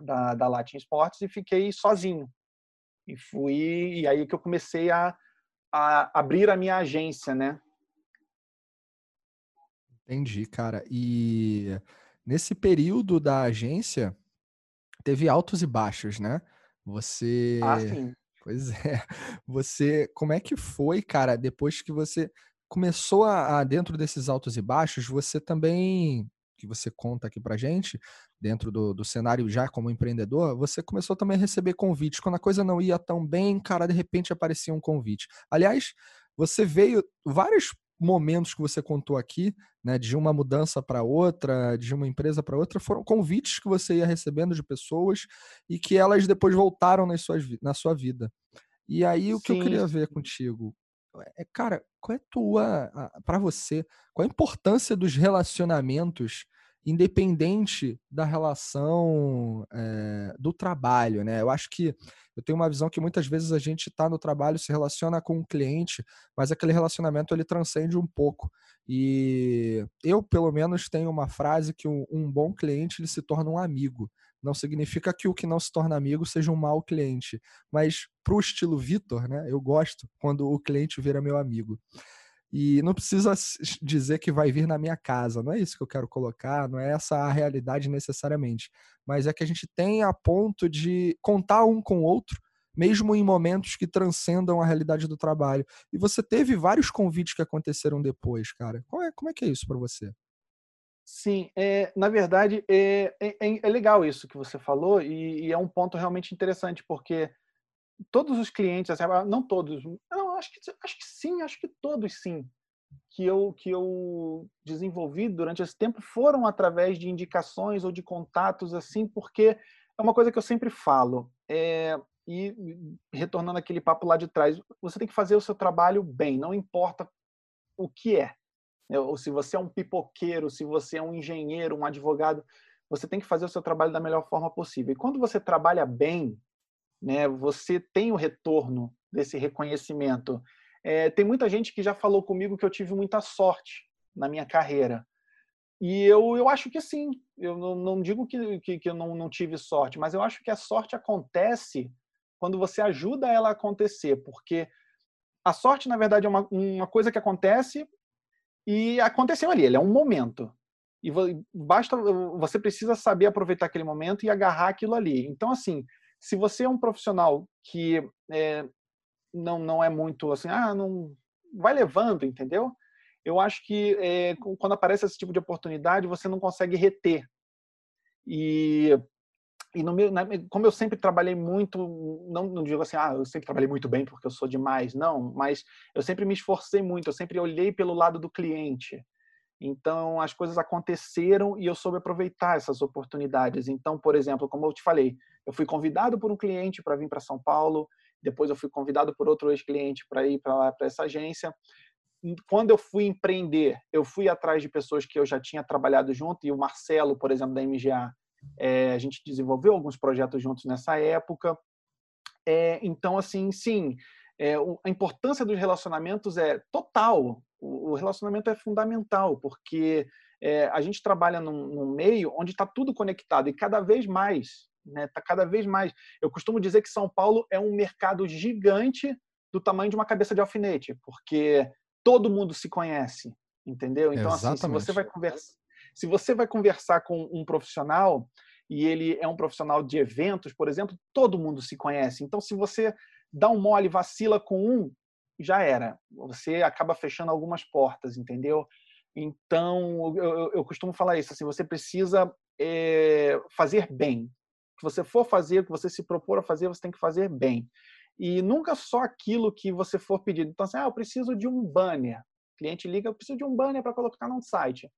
da, da Latin Sports e fiquei sozinho. E fui, e aí que eu comecei a, a abrir a minha agência, né? Entendi, cara. E nesse período da agência, teve altos e baixos, né? Você. Ah, sim. (laughs) Pois é. Você. Como é que foi, cara, depois que você começou a, a dentro desses altos e baixos, você também que você conta aqui pra gente, dentro do, do cenário já como empreendedor, você começou também a receber convites. Quando a coisa não ia tão bem, cara, de repente aparecia um convite. Aliás, você veio vários momentos que você contou aqui, né, de uma mudança para outra, de uma empresa para outra, foram convites que você ia recebendo de pessoas e que elas depois voltaram nas suas, na sua vida. E aí o Sim. que eu queria ver contigo, é, cara, qual é tua, para você, qual a importância dos relacionamentos independente da relação é, do trabalho, né? Eu acho que eu tenho uma visão que muitas vezes a gente está no trabalho, se relaciona com o cliente, mas aquele relacionamento ele transcende um pouco. E eu, pelo menos, tenho uma frase que um, um bom cliente ele se torna um amigo. Não significa que o que não se torna amigo seja um mau cliente, mas para o estilo Vitor, né? Eu gosto quando o cliente vira meu amigo. E não precisa dizer que vai vir na minha casa, não é isso que eu quero colocar, não é essa a realidade necessariamente. Mas é que a gente tem a ponto de contar um com o outro, mesmo em momentos que transcendam a realidade do trabalho. E você teve vários convites que aconteceram depois, cara. É, como é que é isso para você? Sim, é, na verdade é, é, é, legal isso que você falou e, e, é um ponto realmente interessante porque todos os clientes, assim, ah, não todos, acho que, acho que sim, acho que todos sim, que eu, que eu desenvolvi durante esse tempo foram através de indicações ou de contatos, assim, porque é uma coisa que eu sempre falo. É, e retornando aquele papo lá de trás, você tem que fazer o seu trabalho bem, não importa o que é. Né, ou se você é um pipoqueiro, se você é um engenheiro, um advogado, você tem que fazer o seu trabalho da melhor forma possível. E quando você trabalha bem, né, você tem o retorno desse reconhecimento. É, tem muita gente que já falou comigo que eu tive muita sorte na minha carreira. E eu, eu acho que sim. Eu não, não digo que, que, que, eu não, não tive sorte, mas eu acho que a sorte acontece quando você ajuda ela a acontecer. Porque a sorte, na verdade, é uma, uma coisa que acontece e aconteceu ali. Ele é um momento. E basta, você precisa saber aproveitar aquele momento e agarrar aquilo ali. Então, assim, se você é um profissional que é, não, não é muito assim, ah, não vai levando, entendeu? Eu acho que é, quando aparece esse tipo de oportunidade, você não consegue reter. E, e no meu, como eu sempre trabalhei muito, não, não digo assim, ah, eu sempre trabalhei muito bem porque eu sou demais, não, mas eu sempre me esforcei muito, eu sempre olhei pelo lado do cliente. Então, as coisas aconteceram e eu soube aproveitar essas oportunidades. Então, por exemplo, como eu te falei, eu fui convidado por um cliente para vir para São Paulo, depois eu fui convidado por outro ex-cliente para ir para essa agência. Quando eu fui empreender, eu fui atrás de pessoas que eu já tinha trabalhado junto, e o Marcelo, por exemplo, da MGA, é, a gente desenvolveu alguns projetos juntos nessa época. É, então, assim, sim, é, a importância dos relacionamentos é total. O, relacionamento é fundamental, porque é, a gente trabalha num, num meio onde está tudo conectado e cada vez mais, né? Está cada vez mais. Eu costumo dizer que São Paulo é um mercado gigante do tamanho de uma cabeça de alfinete, porque todo mundo se conhece, entendeu? Então, Exatamente. assim, se você vai conversar, se você vai conversar com um profissional e ele é um profissional de eventos, por exemplo, todo mundo se conhece. Então, se você dá um mole, vacila com um, já era. Você acaba fechando algumas portas, entendeu? Então, eu, eu costumo falar isso, assim, você precisa é, fazer bem. Que você for fazer, o que você se propor a fazer, você tem que fazer bem. E nunca só aquilo que você for pedido. Então, assim, ah, eu preciso de um banner. O cliente liga, eu preciso de um banner para colocar num site.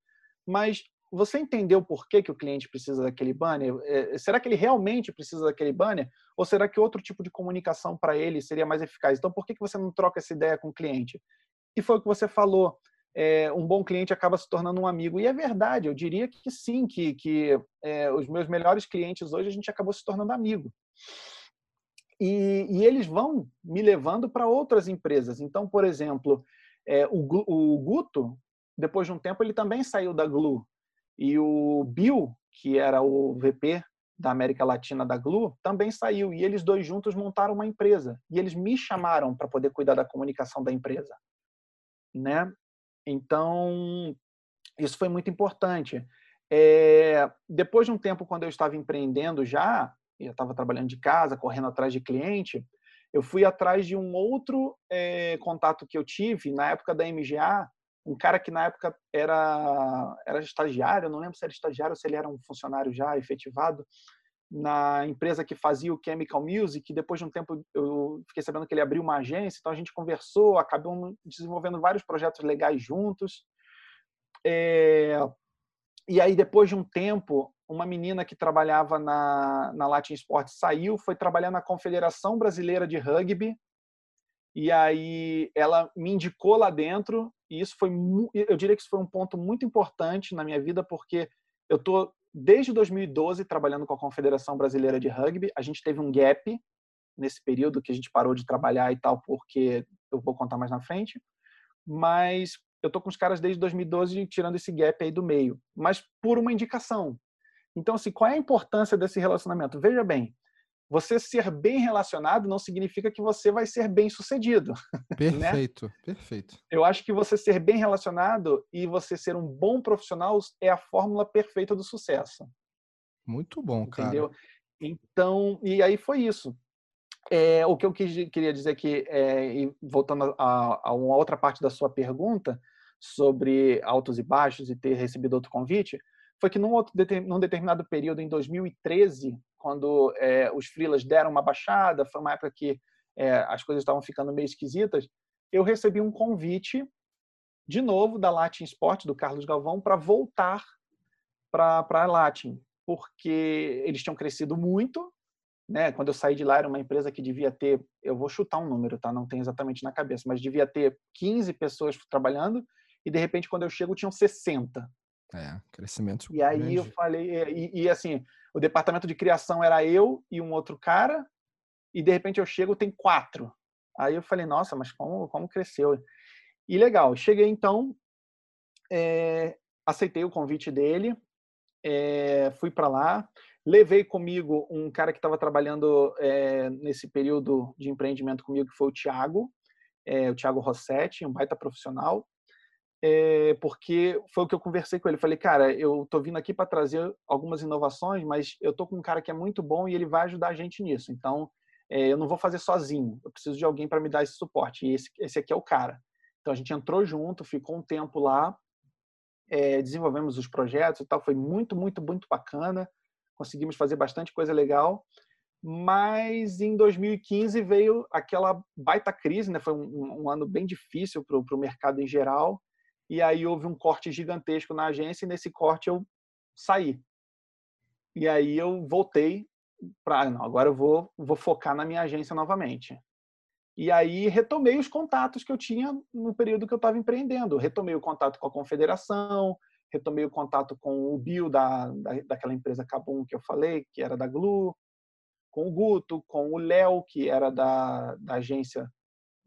Mas você entendeu por que, que o cliente precisa daquele banner? É, será que ele realmente precisa daquele banner? Ou será que outro tipo de comunicação para ele seria mais eficaz? Então, por que, que você não troca essa ideia com o cliente? E foi o que você falou. É, um bom cliente acaba se tornando um amigo. E é verdade, eu diria que sim, que, que é, os meus melhores clientes hoje a gente acabou se tornando amigo. E, e eles vão me levando para outras empresas. Então, por exemplo, é, o, o Guto, depois de um tempo, ele também saiu da Glu. E o Bill, que era o VP da América Latina da Glu, também saiu. E eles dois juntos montaram uma empresa. E eles me chamaram para poder cuidar da comunicação da empresa. Né? Então, isso foi muito importante. É, depois de um tempo, quando eu estava empreendendo já, eu estava trabalhando de casa, correndo atrás de cliente, eu fui atrás de um outro é, contato que eu tive na época da MGA, um cara que na época era, era estagiário, não lembro se era estagiário ou se ele era um funcionário já efetivado, na empresa que fazia o Chemical Music, depois de um tempo eu fiquei sabendo que ele abriu uma agência, então a gente conversou, acabamos desenvolvendo vários projetos legais juntos. É... E aí, depois de um tempo, uma menina que trabalhava na, na Latin Sports saiu, foi trabalhar na Confederação Brasileira de Rugby, e aí ela me indicou lá dentro, e isso foi, eu diria que isso foi um ponto muito importante na minha vida, porque eu tô desde 2012 trabalhando com a Confederação Brasileira de Rugby. A gente teve um gap nesse período que a gente parou de trabalhar e tal, porque eu vou contar mais na frente. Mas eu tô com os caras desde 2012 tirando esse gap aí do meio, mas por uma indicação. Então, assim, qual é a importância desse relacionamento? Veja bem, você ser bem relacionado não significa que você vai ser bem sucedido. (laughs) Né? Perfeito, né? perfeito. Eu acho que você ser bem relacionado e você ser um bom profissional é a fórmula perfeita do sucesso. Muito bom, Entendeu? cara. Então, e aí foi isso. É, o que eu quis, queria dizer aqui, é, voltando a, a uma outra parte da sua pergunta sobre altos e baixos e ter recebido outro convite, foi que num, outro, num determinado período, em 2013, quando é, os freelas deram uma baixada, foi uma época que é, as coisas estavam ficando meio esquisitas, eu recebi um convite, de novo, da Latin Sport, do Carlos Galvão, para voltar para a Latin, porque eles tinham crescido muito, né? Quando eu saí de lá era uma empresa que devia ter, eu vou chutar um número, tá? Não tenho exatamente na cabeça, mas devia ter 15 pessoas trabalhando e de repente quando eu chego tinham 60. É, crescimento. E aí grande. eu falei, é, e, e, assim, o departamento de criação era eu e um outro cara, e de repente eu chego, tem quatro. Aí eu falei, nossa, mas como, como cresceu? E legal, cheguei então, é, aceitei o convite dele, é, fui para lá, levei comigo um cara que estava trabalhando é, nesse período de empreendimento comigo, que foi o Thiago, é, o Thiago Rossetti, um baita profissional, é, porque foi o que eu conversei com ele. Falei, cara, eu tô vindo aqui para trazer algumas inovações, mas eu tô com um cara que é muito bom e ele vai ajudar a gente nisso. Então, é, eu não vou fazer sozinho. Eu preciso de alguém para me dar esse suporte. E esse, esse aqui é o cara. Então, a gente entrou junto, ficou um tempo lá, é, desenvolvemos os projetos e tal. Foi muito, muito, muito bacana. Conseguimos fazer bastante coisa legal. Mas em 2015 veio aquela baita crise, né? Foi um, um ano bem difícil para o mercado em geral e aí houve um corte gigantesco na agência e nesse corte eu saí. E aí eu voltei para, não, agora eu vou, vou focar na minha agência novamente. E aí retomei os contatos que eu tinha no período que eu estava empreendendo. Retomei o contato com a confederação, retomei o contato com o Bill da, da, daquela empresa Cabum que eu falei, que era da Glu, com o Guto, com o Léo, que era da, da agência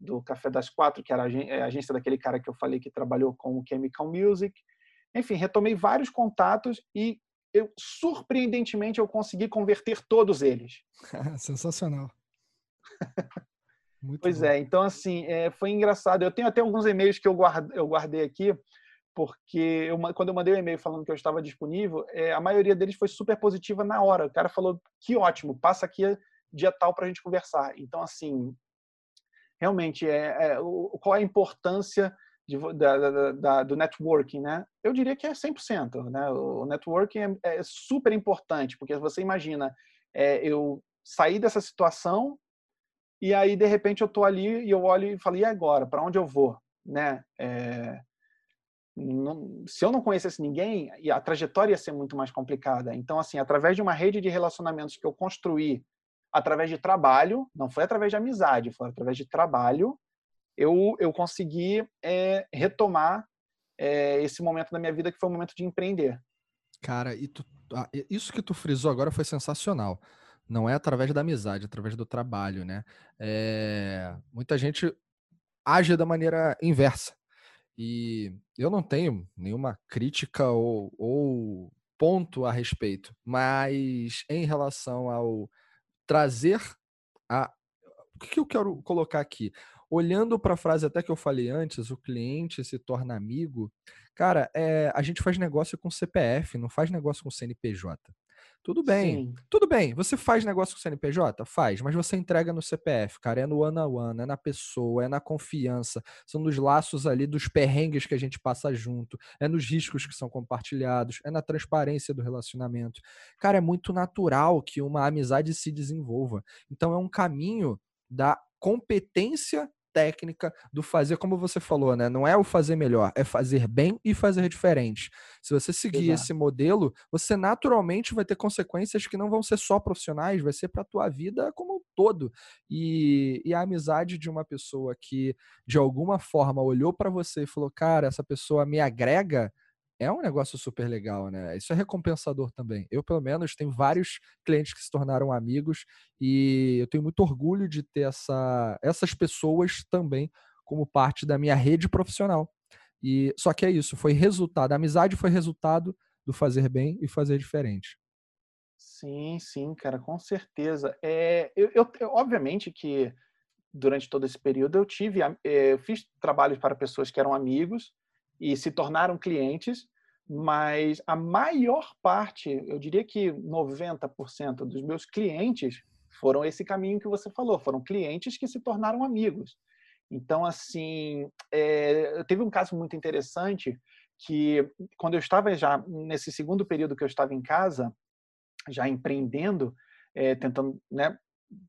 do Café das Quatro, que era a agência daquele cara que eu falei que trabalhou com o Chemical Music. Enfim, retomei vários contatos e eu surpreendentemente eu consegui converter todos eles. (laughs) Sensacional. Muito pois bom. é, então assim, é, foi engraçado. Eu tenho até alguns e-mails que eu guardei, eu guardei aqui, porque eu, quando eu mandei o um e-mail falando que eu estava disponível, é, a maioria deles foi super positiva na hora. O cara falou, que ótimo, passa aqui dia tal para a gente conversar. Então, assim, realmente, é, é o, qual é a importância de, da, da, da, do networking, né? Eu diria que é 100%. Né? O networking é, é super importante, porque você imagina, é, eu sair dessa situação e aí, de repente, eu estou ali e eu olho e falo, e agora? Para onde eu vou? Né? É, não, se eu não conhecesse ninguém, a trajetória ia ser muito mais complicada. Então, assim, através de uma rede de relacionamentos que eu construí através de trabalho, não foi através de amizade, foi através de trabalho, eu, eu consegui é, retomar é, esse momento da minha vida que foi o momento de empreender. Cara, e tu, ah, isso que tu frisou agora foi sensacional. Não é através da amizade, é através do trabalho, né? É, muita gente age da maneira inversa. E eu não tenho nenhuma crítica ou, ou ponto a respeito, mas em relação ao trazer a. O que eu quero colocar aqui? Olhando para a frase até que eu falei antes, o cliente se torna amigo. Cara, é, a gente faz negócio com CPF, não faz negócio com CNPJ. Tudo bem. Sim. Tudo bem. Você faz negócio com CNPJ? Faz, mas você entrega no CPF, cara. É no one on one, é na pessoa, é na confiança. São nos laços ali, dos perrengues que a gente passa junto, é nos riscos que são compartilhados, é na transparência do relacionamento. Cara, é muito natural que uma amizade se desenvolva. Então é um caminho da competência técnica do fazer, como você falou, né? Não é o fazer melhor, é fazer bem e fazer diferente. Se você seguir Exato. esse modelo, você naturalmente vai ter consequências que não vão ser só profissionais, vai ser para a tua vida como um todo. E, e a amizade de uma pessoa que de alguma forma olhou para você e falou: "Cara, essa pessoa me agrega", é um negócio super legal, né? Isso é recompensador também. Eu, pelo menos, tenho vários clientes que se tornaram amigos e eu tenho muito orgulho de ter essa, essas pessoas também como parte da minha rede profissional. E só que é isso, foi resultado, a amizade foi resultado do fazer bem e fazer diferente. Sim, sim, cara, com certeza. É, eu, eu, eu obviamente que durante todo esse período eu tive, eh, eu fiz trabalhos para pessoas que eram amigos e se tornaram clientes, mas a maior parte, eu diria que 90% dos meus clientes foram esse caminho que você falou, foram clientes que se tornaram amigos. Então, assim, é, teve um caso muito interessante que quando eu estava já nesse segundo período que eu estava em casa, já empreendendo, é, tentando né,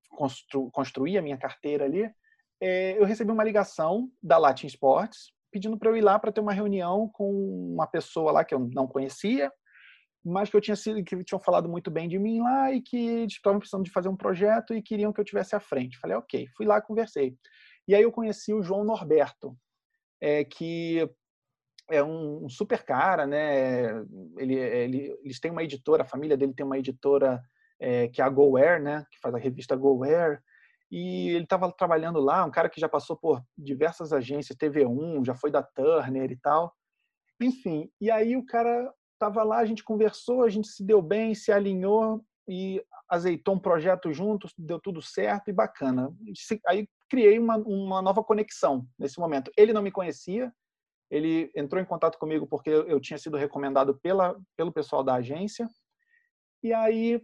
constru construir a minha carteira ali, é, eu recebi uma ligação da Latin Sports, pedindo para eu ir lá para ter uma reunião com uma pessoa lá que eu não conhecia, mas que eu tinha sido que tinham falado muito bem de mim lá e que estavam precisando de fazer um projeto e queriam que eu tivesse à frente. Falei, ok, fui lá conversei. E aí eu conheci o João Norberto, é, que é um, um, super cara, né? Ele, ele, eles têm uma editora, a família dele tem uma editora é, que é a GoWare, né? Que faz a revista GoWare e ele estava trabalhando lá, um cara que já passou por diversas agências, TV1, já foi da Turner e tal. Enfim, e aí o cara estava lá, a gente conversou, a gente se deu bem, se alinhou e azeitou um projeto juntos, deu tudo certo e bacana. Aí criei uma, uma nova conexão nesse momento. Ele não me conhecia, ele entrou em contato comigo porque eu tinha sido recomendado pela, pelo pessoal da agência. E aí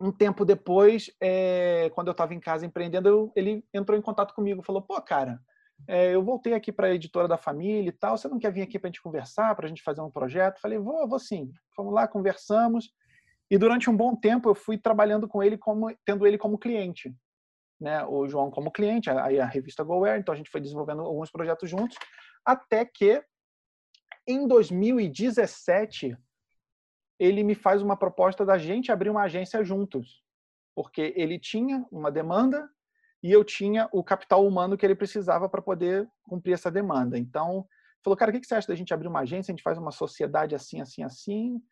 um tempo depois, é, quando eu estava em casa empreendendo, eu, ele entrou em contato comigo, falou: "Pô, cara, é, eu voltei aqui para a editora da família e tal. Você não quer vir aqui para a gente conversar, para a gente fazer um projeto?" Falei: "Vou, vou sim." Vamos lá, conversamos. E durante um bom tempo eu fui trabalhando com ele como tendo ele como cliente, né? O João como cliente, aí a revista GoWare. Então a gente foi desenvolvendo alguns projetos juntos, até que em 2017 ele me faz uma proposta da gente abrir uma agência juntos, porque ele tinha uma demanda e eu tinha o capital humano que ele precisava para poder cumprir essa demanda. Então, falou, cara, o que você acha da gente abrir uma agência? A gente faz uma sociedade assim, assim, assim,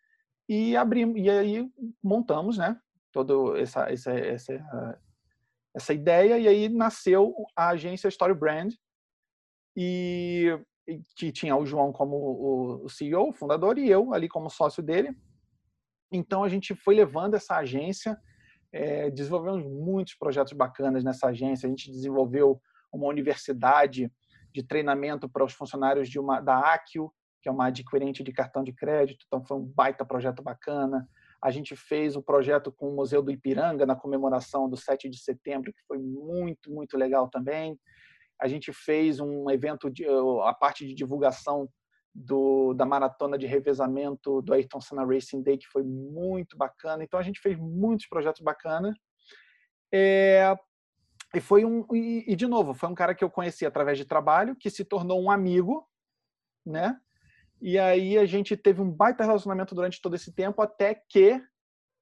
e abrimos, e aí montamos, né? Todo essa, essa, essa, essa ideia e aí nasceu a agência Story Brand e que tinha o João como o CEO, o fundador, e eu ali como sócio dele. Então a gente foi levando essa agência, é, desenvolvemos muitos projetos bacanas nessa agência. A gente desenvolveu uma universidade de treinamento para os funcionários de uma da Aquio, que é uma adquirente de cartão de crédito. Então foi um baita projeto bacana. A gente fez o um projeto com o Museu do Ipiranga na comemoração do 7 de setembro, que foi muito, muito legal também. A gente fez um evento, de, a parte de divulgação do, da maratona de revezamento do Ayrton Senna Racing Day, que foi muito bacana. Então a gente fez muitos projetos bacanas. É, e foi um e, e, de novo foi um cara que eu conheci através de trabalho, que se tornou um amigo, né? E aí a gente teve um baita relacionamento durante todo esse tempo, até que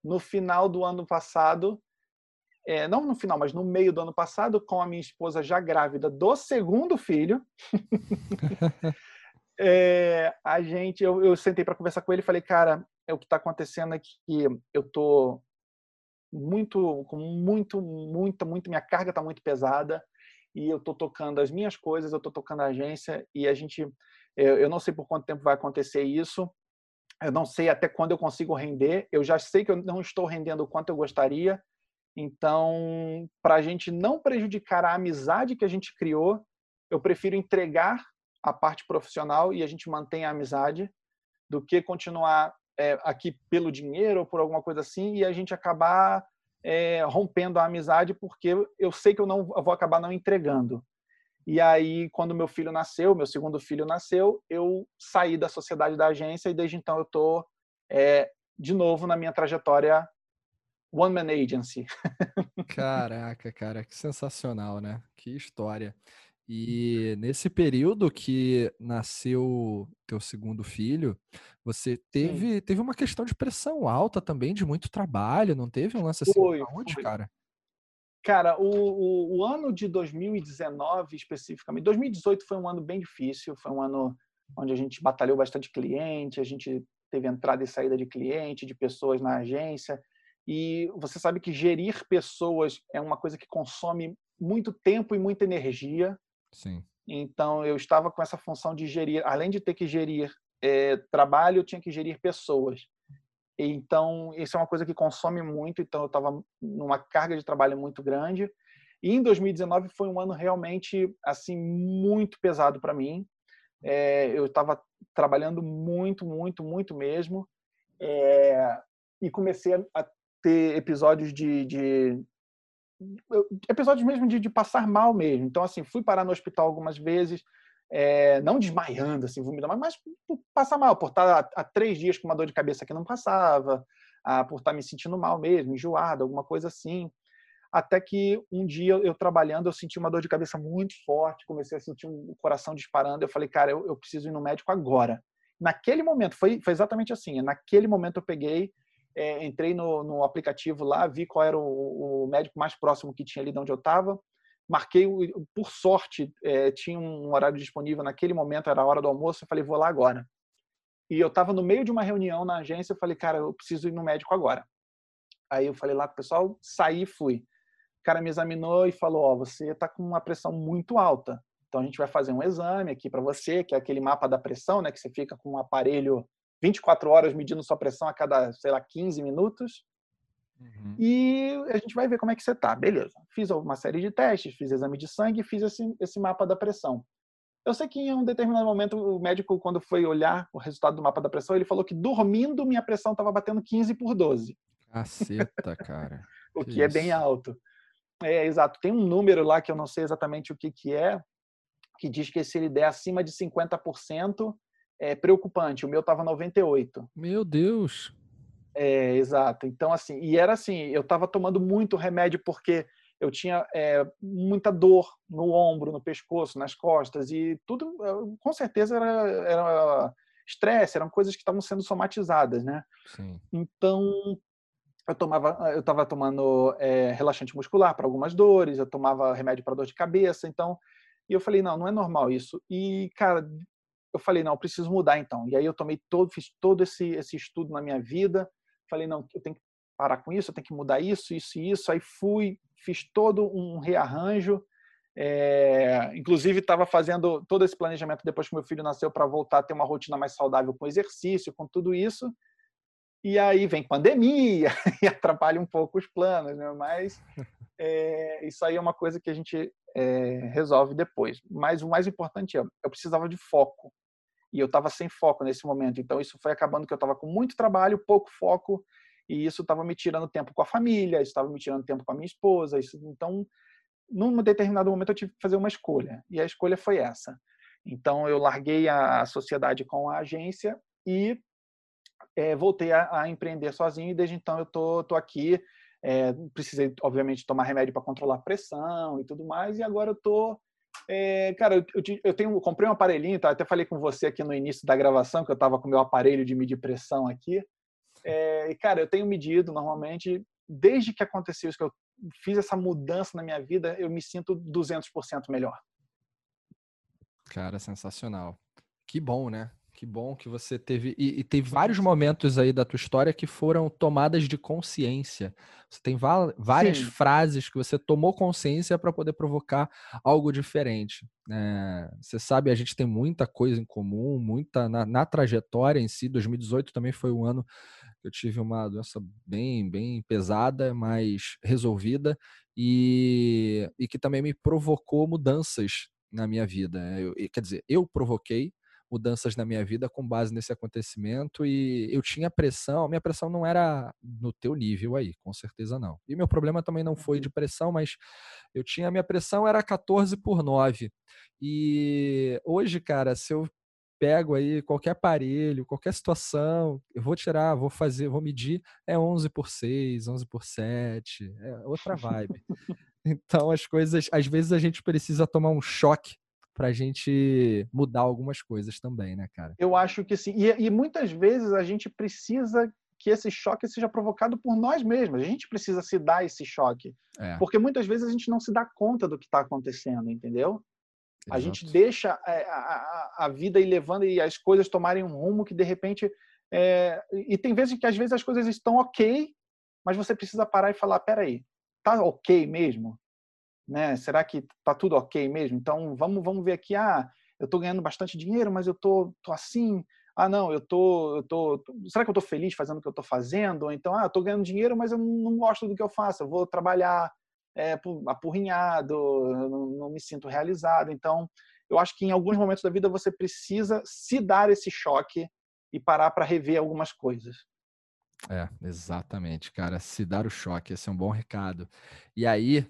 no final do ano passado, é, não no final, mas no meio do ano passado, com a minha esposa já grávida do segundo filho, (laughs) (laughs) é, a gente, eu, eu sentei para conversar com ele e falei, cara, é o que está acontecendo é que eu tô muito, com muito, muita, muito, minha carga está muito pesada e eu tô tocando as minhas coisas, eu tô tocando a agência e a gente eu não sei por quanto tempo vai acontecer isso. Eu não sei até quando eu consigo render. Eu já sei que eu não estou rendendo o quanto eu gostaria. Então, para a gente não prejudicar a amizade que a gente criou, eu prefiro entregar a parte profissional e a gente mantém a amizade do que continuar é, aqui pelo dinheiro ou por alguma coisa assim e a gente acabar é, rompendo a amizade porque eu sei que eu não eu vou acabar não entregando. E aí, quando meu filho nasceu, meu segundo filho nasceu, eu saí da sociedade da agência e desde então eu estou é, de novo na minha trajetória One Man Agency. (laughs) Caraca, cara, que sensacional, né? Que história. E nesse período que nasceu teu segundo filho, você teve, teve uma questão de pressão alta também, de muito trabalho, não teve um lance assim? Foi, Onde, foi. cara? Cara, o, o, o, ano de 2019 especificamente, 2018 foi um ano bem difícil, foi um ano onde a gente batalhou bastante cliente, a gente teve entrada e saída de cliente, de pessoas na agência, e você sabe que gerir pessoas é uma coisa que consome muito tempo e muita energia. Sim. Então eu estava com essa função de gerir, além de ter que gerir é, trabalho, eu tinha que gerir pessoas. Então, isso é uma coisa que consome muito. Então, eu estava numa carga de trabalho muito grande. E em 2019 foi um ano realmente assim muito pesado para mim. É, eu estava trabalhando muito, muito, muito mesmo. É, e comecei a ter episódios de, de episódios mesmo de, de, passar mal mesmo. Então, assim, fui parar no hospital algumas vezes, é, não desmaiando, assim, vomitando, mas, por passar mal, por estar há, três dias com uma dor de cabeça que não passava, ah, por estar me sentindo mal mesmo, enjoado, alguma coisa assim. Até que um dia eu trabalhando, eu senti uma dor de cabeça muito forte, comecei a sentir um coração disparando. Eu falei, cara, eu, eu preciso ir no médico agora. Naquele momento, foi, foi exatamente assim. Naquele momento eu peguei, é, entrei no, no, aplicativo lá, vi qual era o, o médico mais próximo que tinha ali de onde eu estava marquei, por sorte, é, tinha um horário disponível naquele momento, era a hora do almoço, eu falei, vou lá agora. E eu estava no meio de uma reunião na agência, eu falei, cara, eu preciso ir no médico agora. Aí eu falei lá com o pessoal, saí e fui. O cara me examinou e falou, ó, oh, você está com uma pressão muito alta, então a gente vai fazer um exame aqui para você, que é aquele mapa da pressão, né, que você fica com um aparelho 24 horas medindo sua pressão a cada, sei lá, 15 minutos. Uhum. E a gente vai ver como é que você tá. Beleza. Fiz uma série de testes, fiz exame de sangue, fiz esse, esse mapa da pressão. Eu sei que em um determinado momento o médico, quando foi olhar o resultado do mapa da pressão, ele falou que dormindo minha pressão estava batendo 15 por 12. Caceta, cara. (laughs) o que, que é bem alto. É, exato. Tem um número lá que eu não sei exatamente o que, que é, que diz que se ele der acima de 50%, é preocupante. O meu estava 98. Meu Deus. É, exato. Então, assim, e era assim, eu estava tomando muito remédio porque eu tinha é, muita dor no ombro, no pescoço, nas costas, e tudo, eh, com certeza, era estresse, eram coisas que estavam sendo somatizadas, né? Sim. Então, eu tomava, eu estava tomando é, relaxante muscular para algumas dores, eu tomava remédio para dor de cabeça, então, e eu falei, não, não é normal isso. E, cara, eu falei, não, eu preciso mudar então. E aí eu tomei todo, fiz todo esse, esse estudo na minha vida, falei, não, eu tenho que parar com isso, eu tenho que mudar isso, isso e isso. Aí fui, fiz todo um rearranjo. É, inclusive, estava fazendo todo esse planejamento depois que meu filho nasceu para voltar a ter uma rotina mais saudável com exercício, com tudo isso. E aí vem pandemia (laughs) e atrapalha um pouco os planos, né? Mas é, (laughs) isso aí é uma coisa que a gente é, resolve depois. Mas o mais importante é, eu precisava de foco. E eu estava sem foco nesse momento. Então, isso foi acabando que eu estava com muito trabalho, pouco foco, e isso estava me tirando tempo com a família, isso estava me tirando tempo com a minha esposa. Isso, então, num determinado momento, eu tive que fazer uma escolha. E a escolha foi essa. Então, eu larguei a sociedade com a agência e é, voltei a, a, empreender sozinho. E desde então, eu tô, tô aqui é, precisei, obviamente, tomar remédio para controlar a pressão e tudo mais. E agora eu tô. É, cara, eu, eu, tenho, eu comprei um aparelhinho, tá? até falei com você aqui no início da gravação, que eu estava com meu aparelho de medir pressão aqui. É, e, cara, eu tenho medido normalmente, desde que aconteceu isso, que eu fiz essa mudança na minha vida, eu me sinto 200% melhor. Cara, sensacional. Que bom, né? Que bom que você teve. E, e tem vários momentos aí da tua história que foram tomadas de consciência. Você tem várias Sim. frases que você tomou consciência para poder provocar algo diferente. É, você sabe, a gente tem muita coisa em comum, muita na, na, trajetória em si. 2018 também foi um ano que eu tive uma doença bem, bem pesada, mas resolvida, e, e que também me provocou mudanças na minha vida. Eu, quer dizer, eu provoquei mudanças na minha vida com base nesse acontecimento e eu tinha pressão, minha pressão não era no teu nível aí, com certeza não. E meu problema também não foi de uhum. pressão, mas eu tinha, minha pressão era 14 por 9. E hoje, cara, se eu pego aí qualquer aparelho, qualquer situação, eu vou tirar, vou fazer, vou medir, é 11 por 6, 11 por 7, é outra vibe. (laughs) então as coisas, às vezes a gente precisa tomar um choque para a gente mudar algumas coisas também, né, cara? Eu acho que sim. E, e, muitas vezes a gente precisa que esse choque seja provocado por nós mesmos. A gente precisa se dar esse choque. É. Porque muitas vezes a gente não se dá conta do que está acontecendo, entendeu? Exato. A gente deixa é, a, a, a, vida ir levando e as coisas tomarem um rumo que de repente. É... E tem vezes que às vezes as coisas estão ok, mas você precisa parar e falar: peraí, tá ok mesmo? Né? Será que tá tudo ok mesmo? Então vamos vamos ver aqui. Ah, eu estou ganhando bastante dinheiro, mas eu tô, tô assim. Ah, não, eu tô, eu tô. Será que eu estou feliz fazendo o que eu estou fazendo? Então, ah, estou ganhando dinheiro, mas eu não gosto do que eu faço. Eu vou trabalhar é, apurrinhado, não, não me sinto realizado. Então, eu acho que em alguns momentos da vida você precisa se dar esse choque e parar para rever algumas coisas. É, exatamente, cara. Se dar o choque, esse é um bom recado. E aí,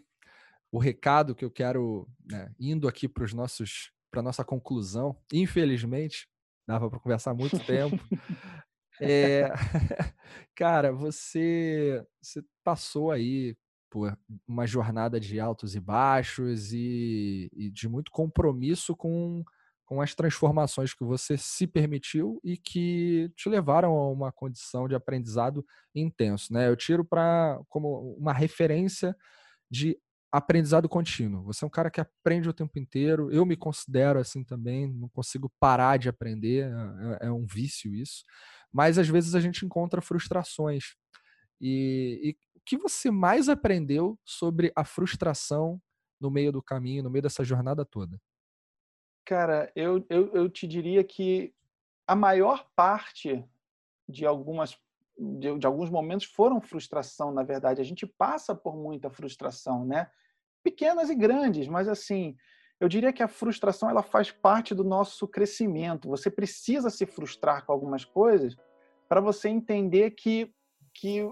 o recado que eu quero, né, indo aqui para os nossos, para nossa conclusão, infelizmente, dava para conversar muito tempo. é, (laughs) cara, você, você passou aí por uma jornada de altos e baixos e, e de muito compromisso com, com as transformações que você se permitiu e que te levaram a uma condição de aprendizado intenso, né? Eu tiro para como uma referência de aprendizado contínuo. Você é um cara que aprende o tempo inteiro. Eu me considero assim também, não consigo parar de aprender, é, é um vício isso. Mas às vezes a gente encontra frustrações. E, e o que você mais aprendeu sobre a frustração no meio do caminho, no meio dessa jornada toda? Cara, eu, eu, eu te diria que a maior parte de algumas de, de, alguns momentos foram frustração, na verdade. A gente passa por muita frustração, né? Pequenas e grandes, mas assim, eu diria que a frustração ela faz parte do nosso crescimento. Você precisa se frustrar com algumas coisas para você entender que, que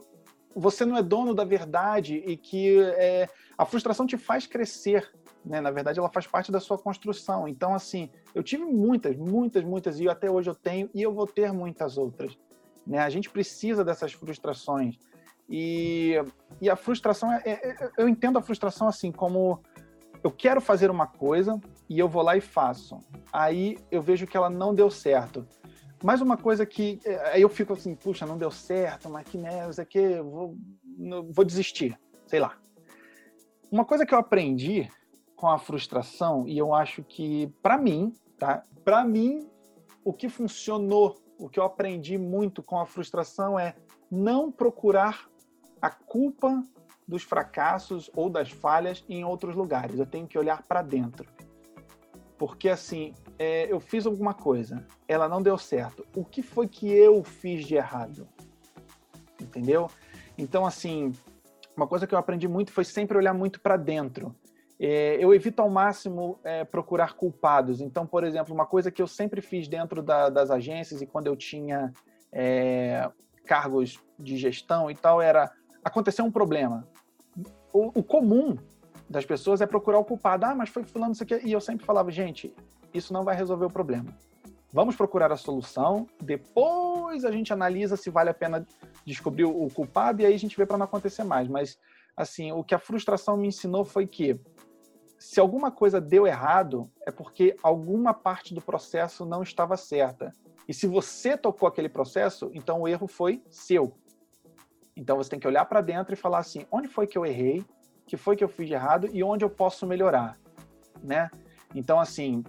você não é dono da verdade e que é, a frustração te faz crescer. Né? Na verdade, ela faz parte da sua construção. Então, assim, eu tive muitas, muitas, muitas, e até hoje eu tenho, e eu vou ter muitas outras. Né? A gente precisa dessas frustrações. E, e a frustração, é, é, é, eu entendo a frustração assim, como eu quero fazer uma coisa e eu vou lá e faço. Aí eu vejo que ela não deu certo. Mais uma coisa que. É, aí eu fico assim, puxa, não deu certo, mas que merda, isso aqui, vou, vou desistir, sei lá. Uma coisa que eu aprendi com a frustração, e eu acho que, para mim, tá? Para mim, o que funcionou o que eu aprendi muito com a frustração é não procurar a culpa dos fracassos ou das falhas em outros lugares. Eu tenho que olhar para dentro. Porque assim, é, eu fiz alguma coisa, ela não deu certo. O que foi que eu fiz de errado? Entendeu? Então, assim, uma coisa que eu aprendi muito foi sempre olhar muito para dentro. É, eu evito ao máximo é, procurar culpados. Então, por exemplo, uma coisa que eu sempre fiz dentro da, das agências e quando eu tinha é, cargos de gestão e tal era aconteceu um problema. O, o, comum das pessoas é procurar o culpado. Ah, mas foi fulano isso aqui. E eu sempre falava, gente, isso não vai resolver o problema. Vamos procurar a solução, depois a gente analisa se vale a pena descobrir o culpado e aí a gente vê para não acontecer mais. Mas, assim, o que a frustração me ensinou foi que se alguma coisa deu errado, é porque alguma parte do processo não estava certa. E se você tocou aquele processo, então o erro foi seu. Então você tem que olhar para dentro e falar assim: onde foi que eu errei? Que foi que eu fiz de errado e onde eu posso melhorar, né? Então assim,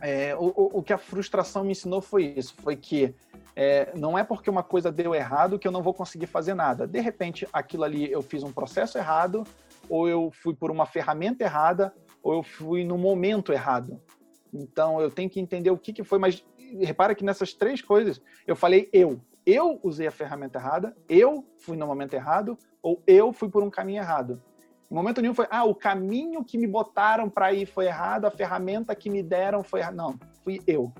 é, o, o, que a frustração me ensinou foi isso, foi que é, não é porque uma coisa deu errado que eu não vou conseguir fazer nada. De repente, aquilo ali eu fiz um processo errado, ou eu fui por uma ferramenta errada, ou eu fui no momento errado. Então eu tenho que entender o que, que foi, mas repara que nessas três coisas eu falei eu. Eu usei a ferramenta errada, eu fui no momento errado, ou eu fui por um caminho errado. Em momento nenhum foi, ah, o caminho que me botaram para ir foi errado, a ferramenta que me deram foi errada. Não, fui eu.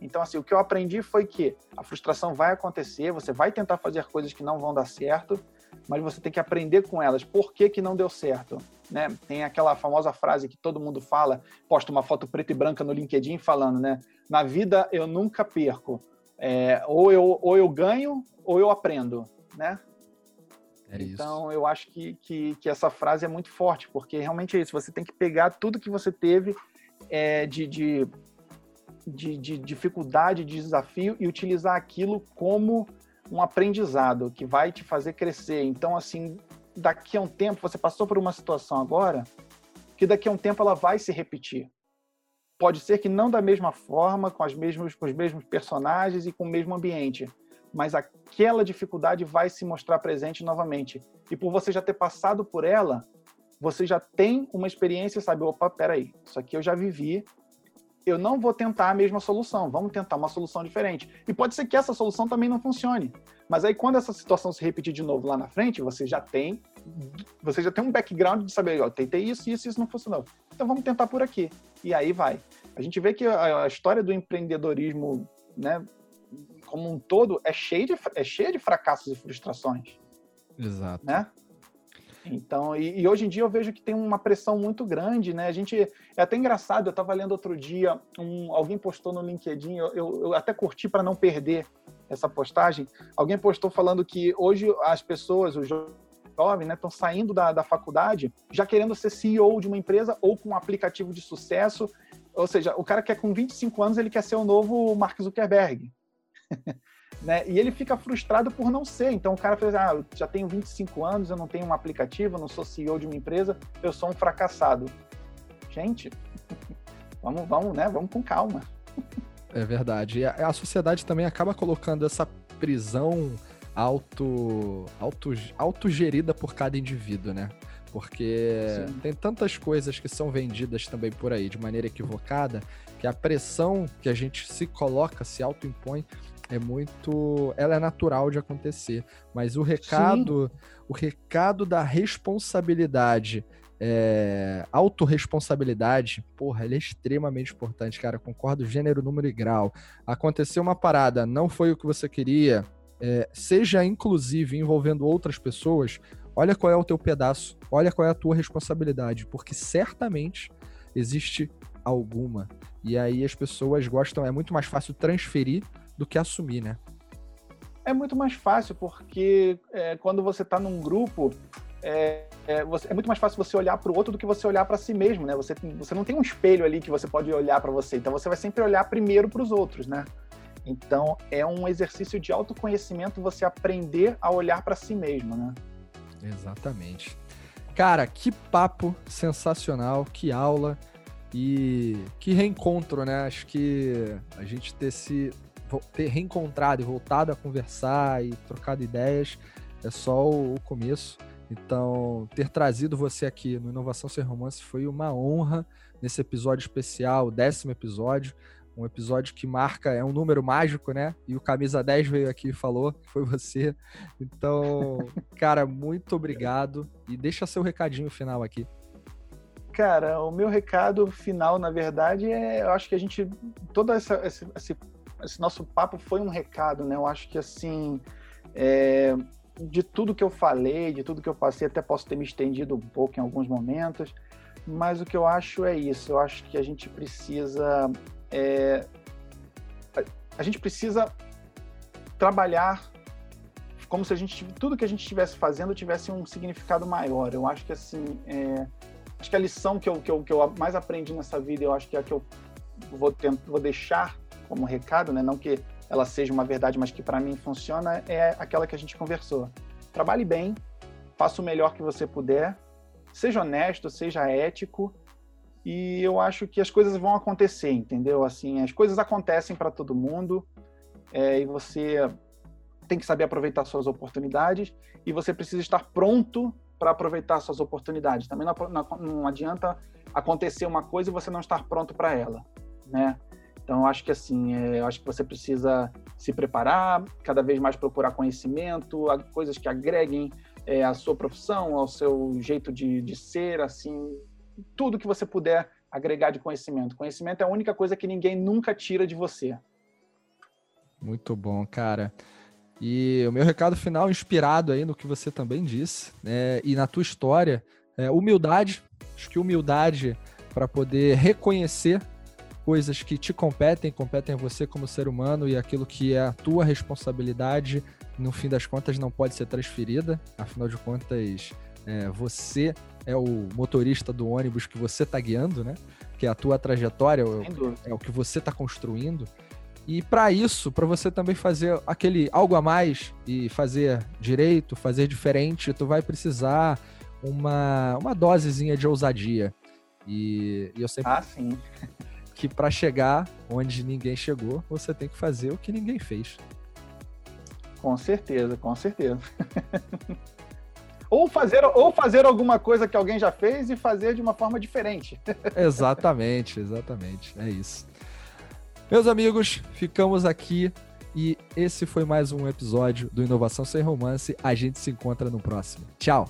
Então, assim, o que eu aprendi foi que a frustração vai acontecer, você vai tentar fazer coisas que não vão dar certo, mas você tem que aprender com elas. Por que, que não deu certo? Né? Tem aquela famosa frase que todo mundo fala, posta uma foto preta e branca no LinkedIn falando, né? Na vida eu nunca perco. É, ou, eu, ou eu ganho ou eu aprendo, né? É então eu acho que, que, que, essa frase é muito forte, porque realmente é isso. Você tem que pegar tudo que você teve é, de, de, de, de dificuldade, de desafio e utilizar aquilo como um aprendizado que vai te fazer crescer. Então, assim, daqui a um tempo, você passou por uma situação agora, que daqui a um tempo ela vai se repetir. Pode ser que não da mesma forma, com, as mesmos, com os mesmos personagens e com o mesmo ambiente, mas aquela dificuldade vai se mostrar presente novamente. E por você já ter passado por ela, você já tem uma experiência, sabe? Opa, peraí, isso aqui eu já vivi, eu não vou tentar a mesma solução, vamos tentar uma solução diferente. E pode ser que essa solução também não funcione. Mas aí quando essa situação se repetir de novo lá na frente, você já tem você já tem um background de saber, ó, tentei isso, isso, isso não funcionou. Então vamos tentar por aqui. E aí vai. A gente vê que a, a história do empreendedorismo, né, como um todo é cheia de é cheia de fracassos e frustrações. Exato. Né? Então, e, e, hoje em dia eu vejo que tem uma pressão muito grande, né? A gente é até engraçado. Eu estava lendo outro dia, um, alguém postou no LinkedIn, eu, eu, eu até curti para não perder essa postagem. Alguém postou falando que hoje as pessoas, os jovens, né, estão saindo da, da faculdade já querendo ser CEO de uma empresa ou com um aplicativo de sucesso. Ou seja, o cara quer com 25 anos ele quer ser o novo Mark Zuckerberg. (laughs) né? E ele fica frustrado por não ser. Então o cara fez, ah, eu já tenho 25 anos, eu não tenho um aplicativo, eu não sou CEO de uma empresa, eu sou um fracassado. Gente, (laughs) vamos, vamos, né? Vamos com calma. É verdade. E a, a sociedade também acaba colocando essa prisão auto, auto, autogerida por cada indivíduo, né? Porque Sim. tem tantas coisas que são vendidas também por aí de maneira equivocada que a pressão que a gente se coloca, se autoimpõe, é muito. Ela é natural de acontecer. Mas o recado, Sim. o recado da responsabilidade, é, autorresponsabilidade, porra, ele é extremamente importante, cara. Concordo, gênero, número e grau. Aconteceu uma parada, não foi o que você queria, é, seja inclusive envolvendo outras pessoas, olha qual é o teu pedaço, olha qual é a tua responsabilidade, porque certamente existe alguma. E aí as pessoas gostam, é muito mais fácil transferir do que assumir, né? É muito mais fácil, porque é, quando você está num grupo, é, é, você, é, muito mais fácil você olhar para o outro do que você olhar para si mesmo, né? Você, você não tem um espelho ali que você pode olhar para você, então você vai sempre olhar primeiro para os outros, né? Então é um exercício de autoconhecimento você aprender a olhar para si mesmo, né? Exatamente. Cara, que papo sensacional, que aula e que reencontro, né? Acho que a gente ter se ter reencontrado e voltado a conversar e trocado ideias é só o começo. Então, ter trazido você aqui no Inovação Sem Romance foi uma honra nesse episódio especial, décimo episódio. Um episódio que marca, é um número mágico, né? E o Camisa 10 veio aqui e falou foi você. Então, (laughs) cara, muito obrigado. E deixa seu recadinho final aqui. Cara, o meu recado final, na verdade, é. Eu acho que a gente. Todo essa, esse, esse, esse nosso papo foi um recado, né? Eu acho que, assim. É, de tudo que eu falei, de tudo que eu passei, até posso ter me estendido um pouco em alguns momentos, mas o que eu acho é isso. Eu acho que a gente precisa. É, a gente precisa trabalhar como se a gente tudo que a gente estivesse fazendo tivesse um significado maior. Eu acho que assim, é, acho que a lição que eu, que eu, que eu mais aprendi nessa vida, eu acho que é a que eu vou, tentar, vou deixar como recado, né? Não que ela seja uma verdade, mas que para mim funciona, é aquela que a gente conversou. Trabalhe bem, faça o melhor que você puder, seja honesto, seja ético, e eu acho que as coisas vão acontecer, entendeu? Assim, as coisas acontecem para todo mundo, é, e você tem que saber aproveitar suas oportunidades, e você precisa estar pronto para aproveitar suas oportunidades. Também não, não, adianta acontecer uma coisa e você não estar pronto para ela, né? Então, eu acho que assim, é, eu acho que você precisa se preparar, cada vez mais procurar conhecimento, coisas que agreguem é, a sua profissão, ao seu jeito de, de ser, assim, tudo que você puder agregar de conhecimento. Conhecimento é a única coisa que ninguém nunca tira de você. Muito bom, cara. E o meu recado final, inspirado aí no que você também disse, né, e na tua história, é humildade. Acho que humildade para poder reconhecer coisas que te competem, competem a você como ser humano e aquilo que é a tua responsabilidade, no fim das contas, não pode ser transferida. Afinal de contas, é, você é o motorista do ônibus que você está guiando, né? Que é a tua trajetória, é, é o que você está construindo. E para isso, para você também fazer aquele algo a mais e fazer direito, fazer diferente, tu vai precisar uma, uma dosezinha de ousadia. E, e eu sempre. Ah, sim (laughs) que para chegar onde ninguém chegou, você tem que fazer o que ninguém fez. Com certeza, com certeza. (laughs) ou, fazer, ou fazer alguma coisa que alguém já fez e fazer de uma forma diferente. (laughs) exatamente, exatamente. É isso. Meus amigos, ficamos aqui e esse foi mais um episódio do Inovação Sem Romance. A gente se encontra no próximo. Tchau!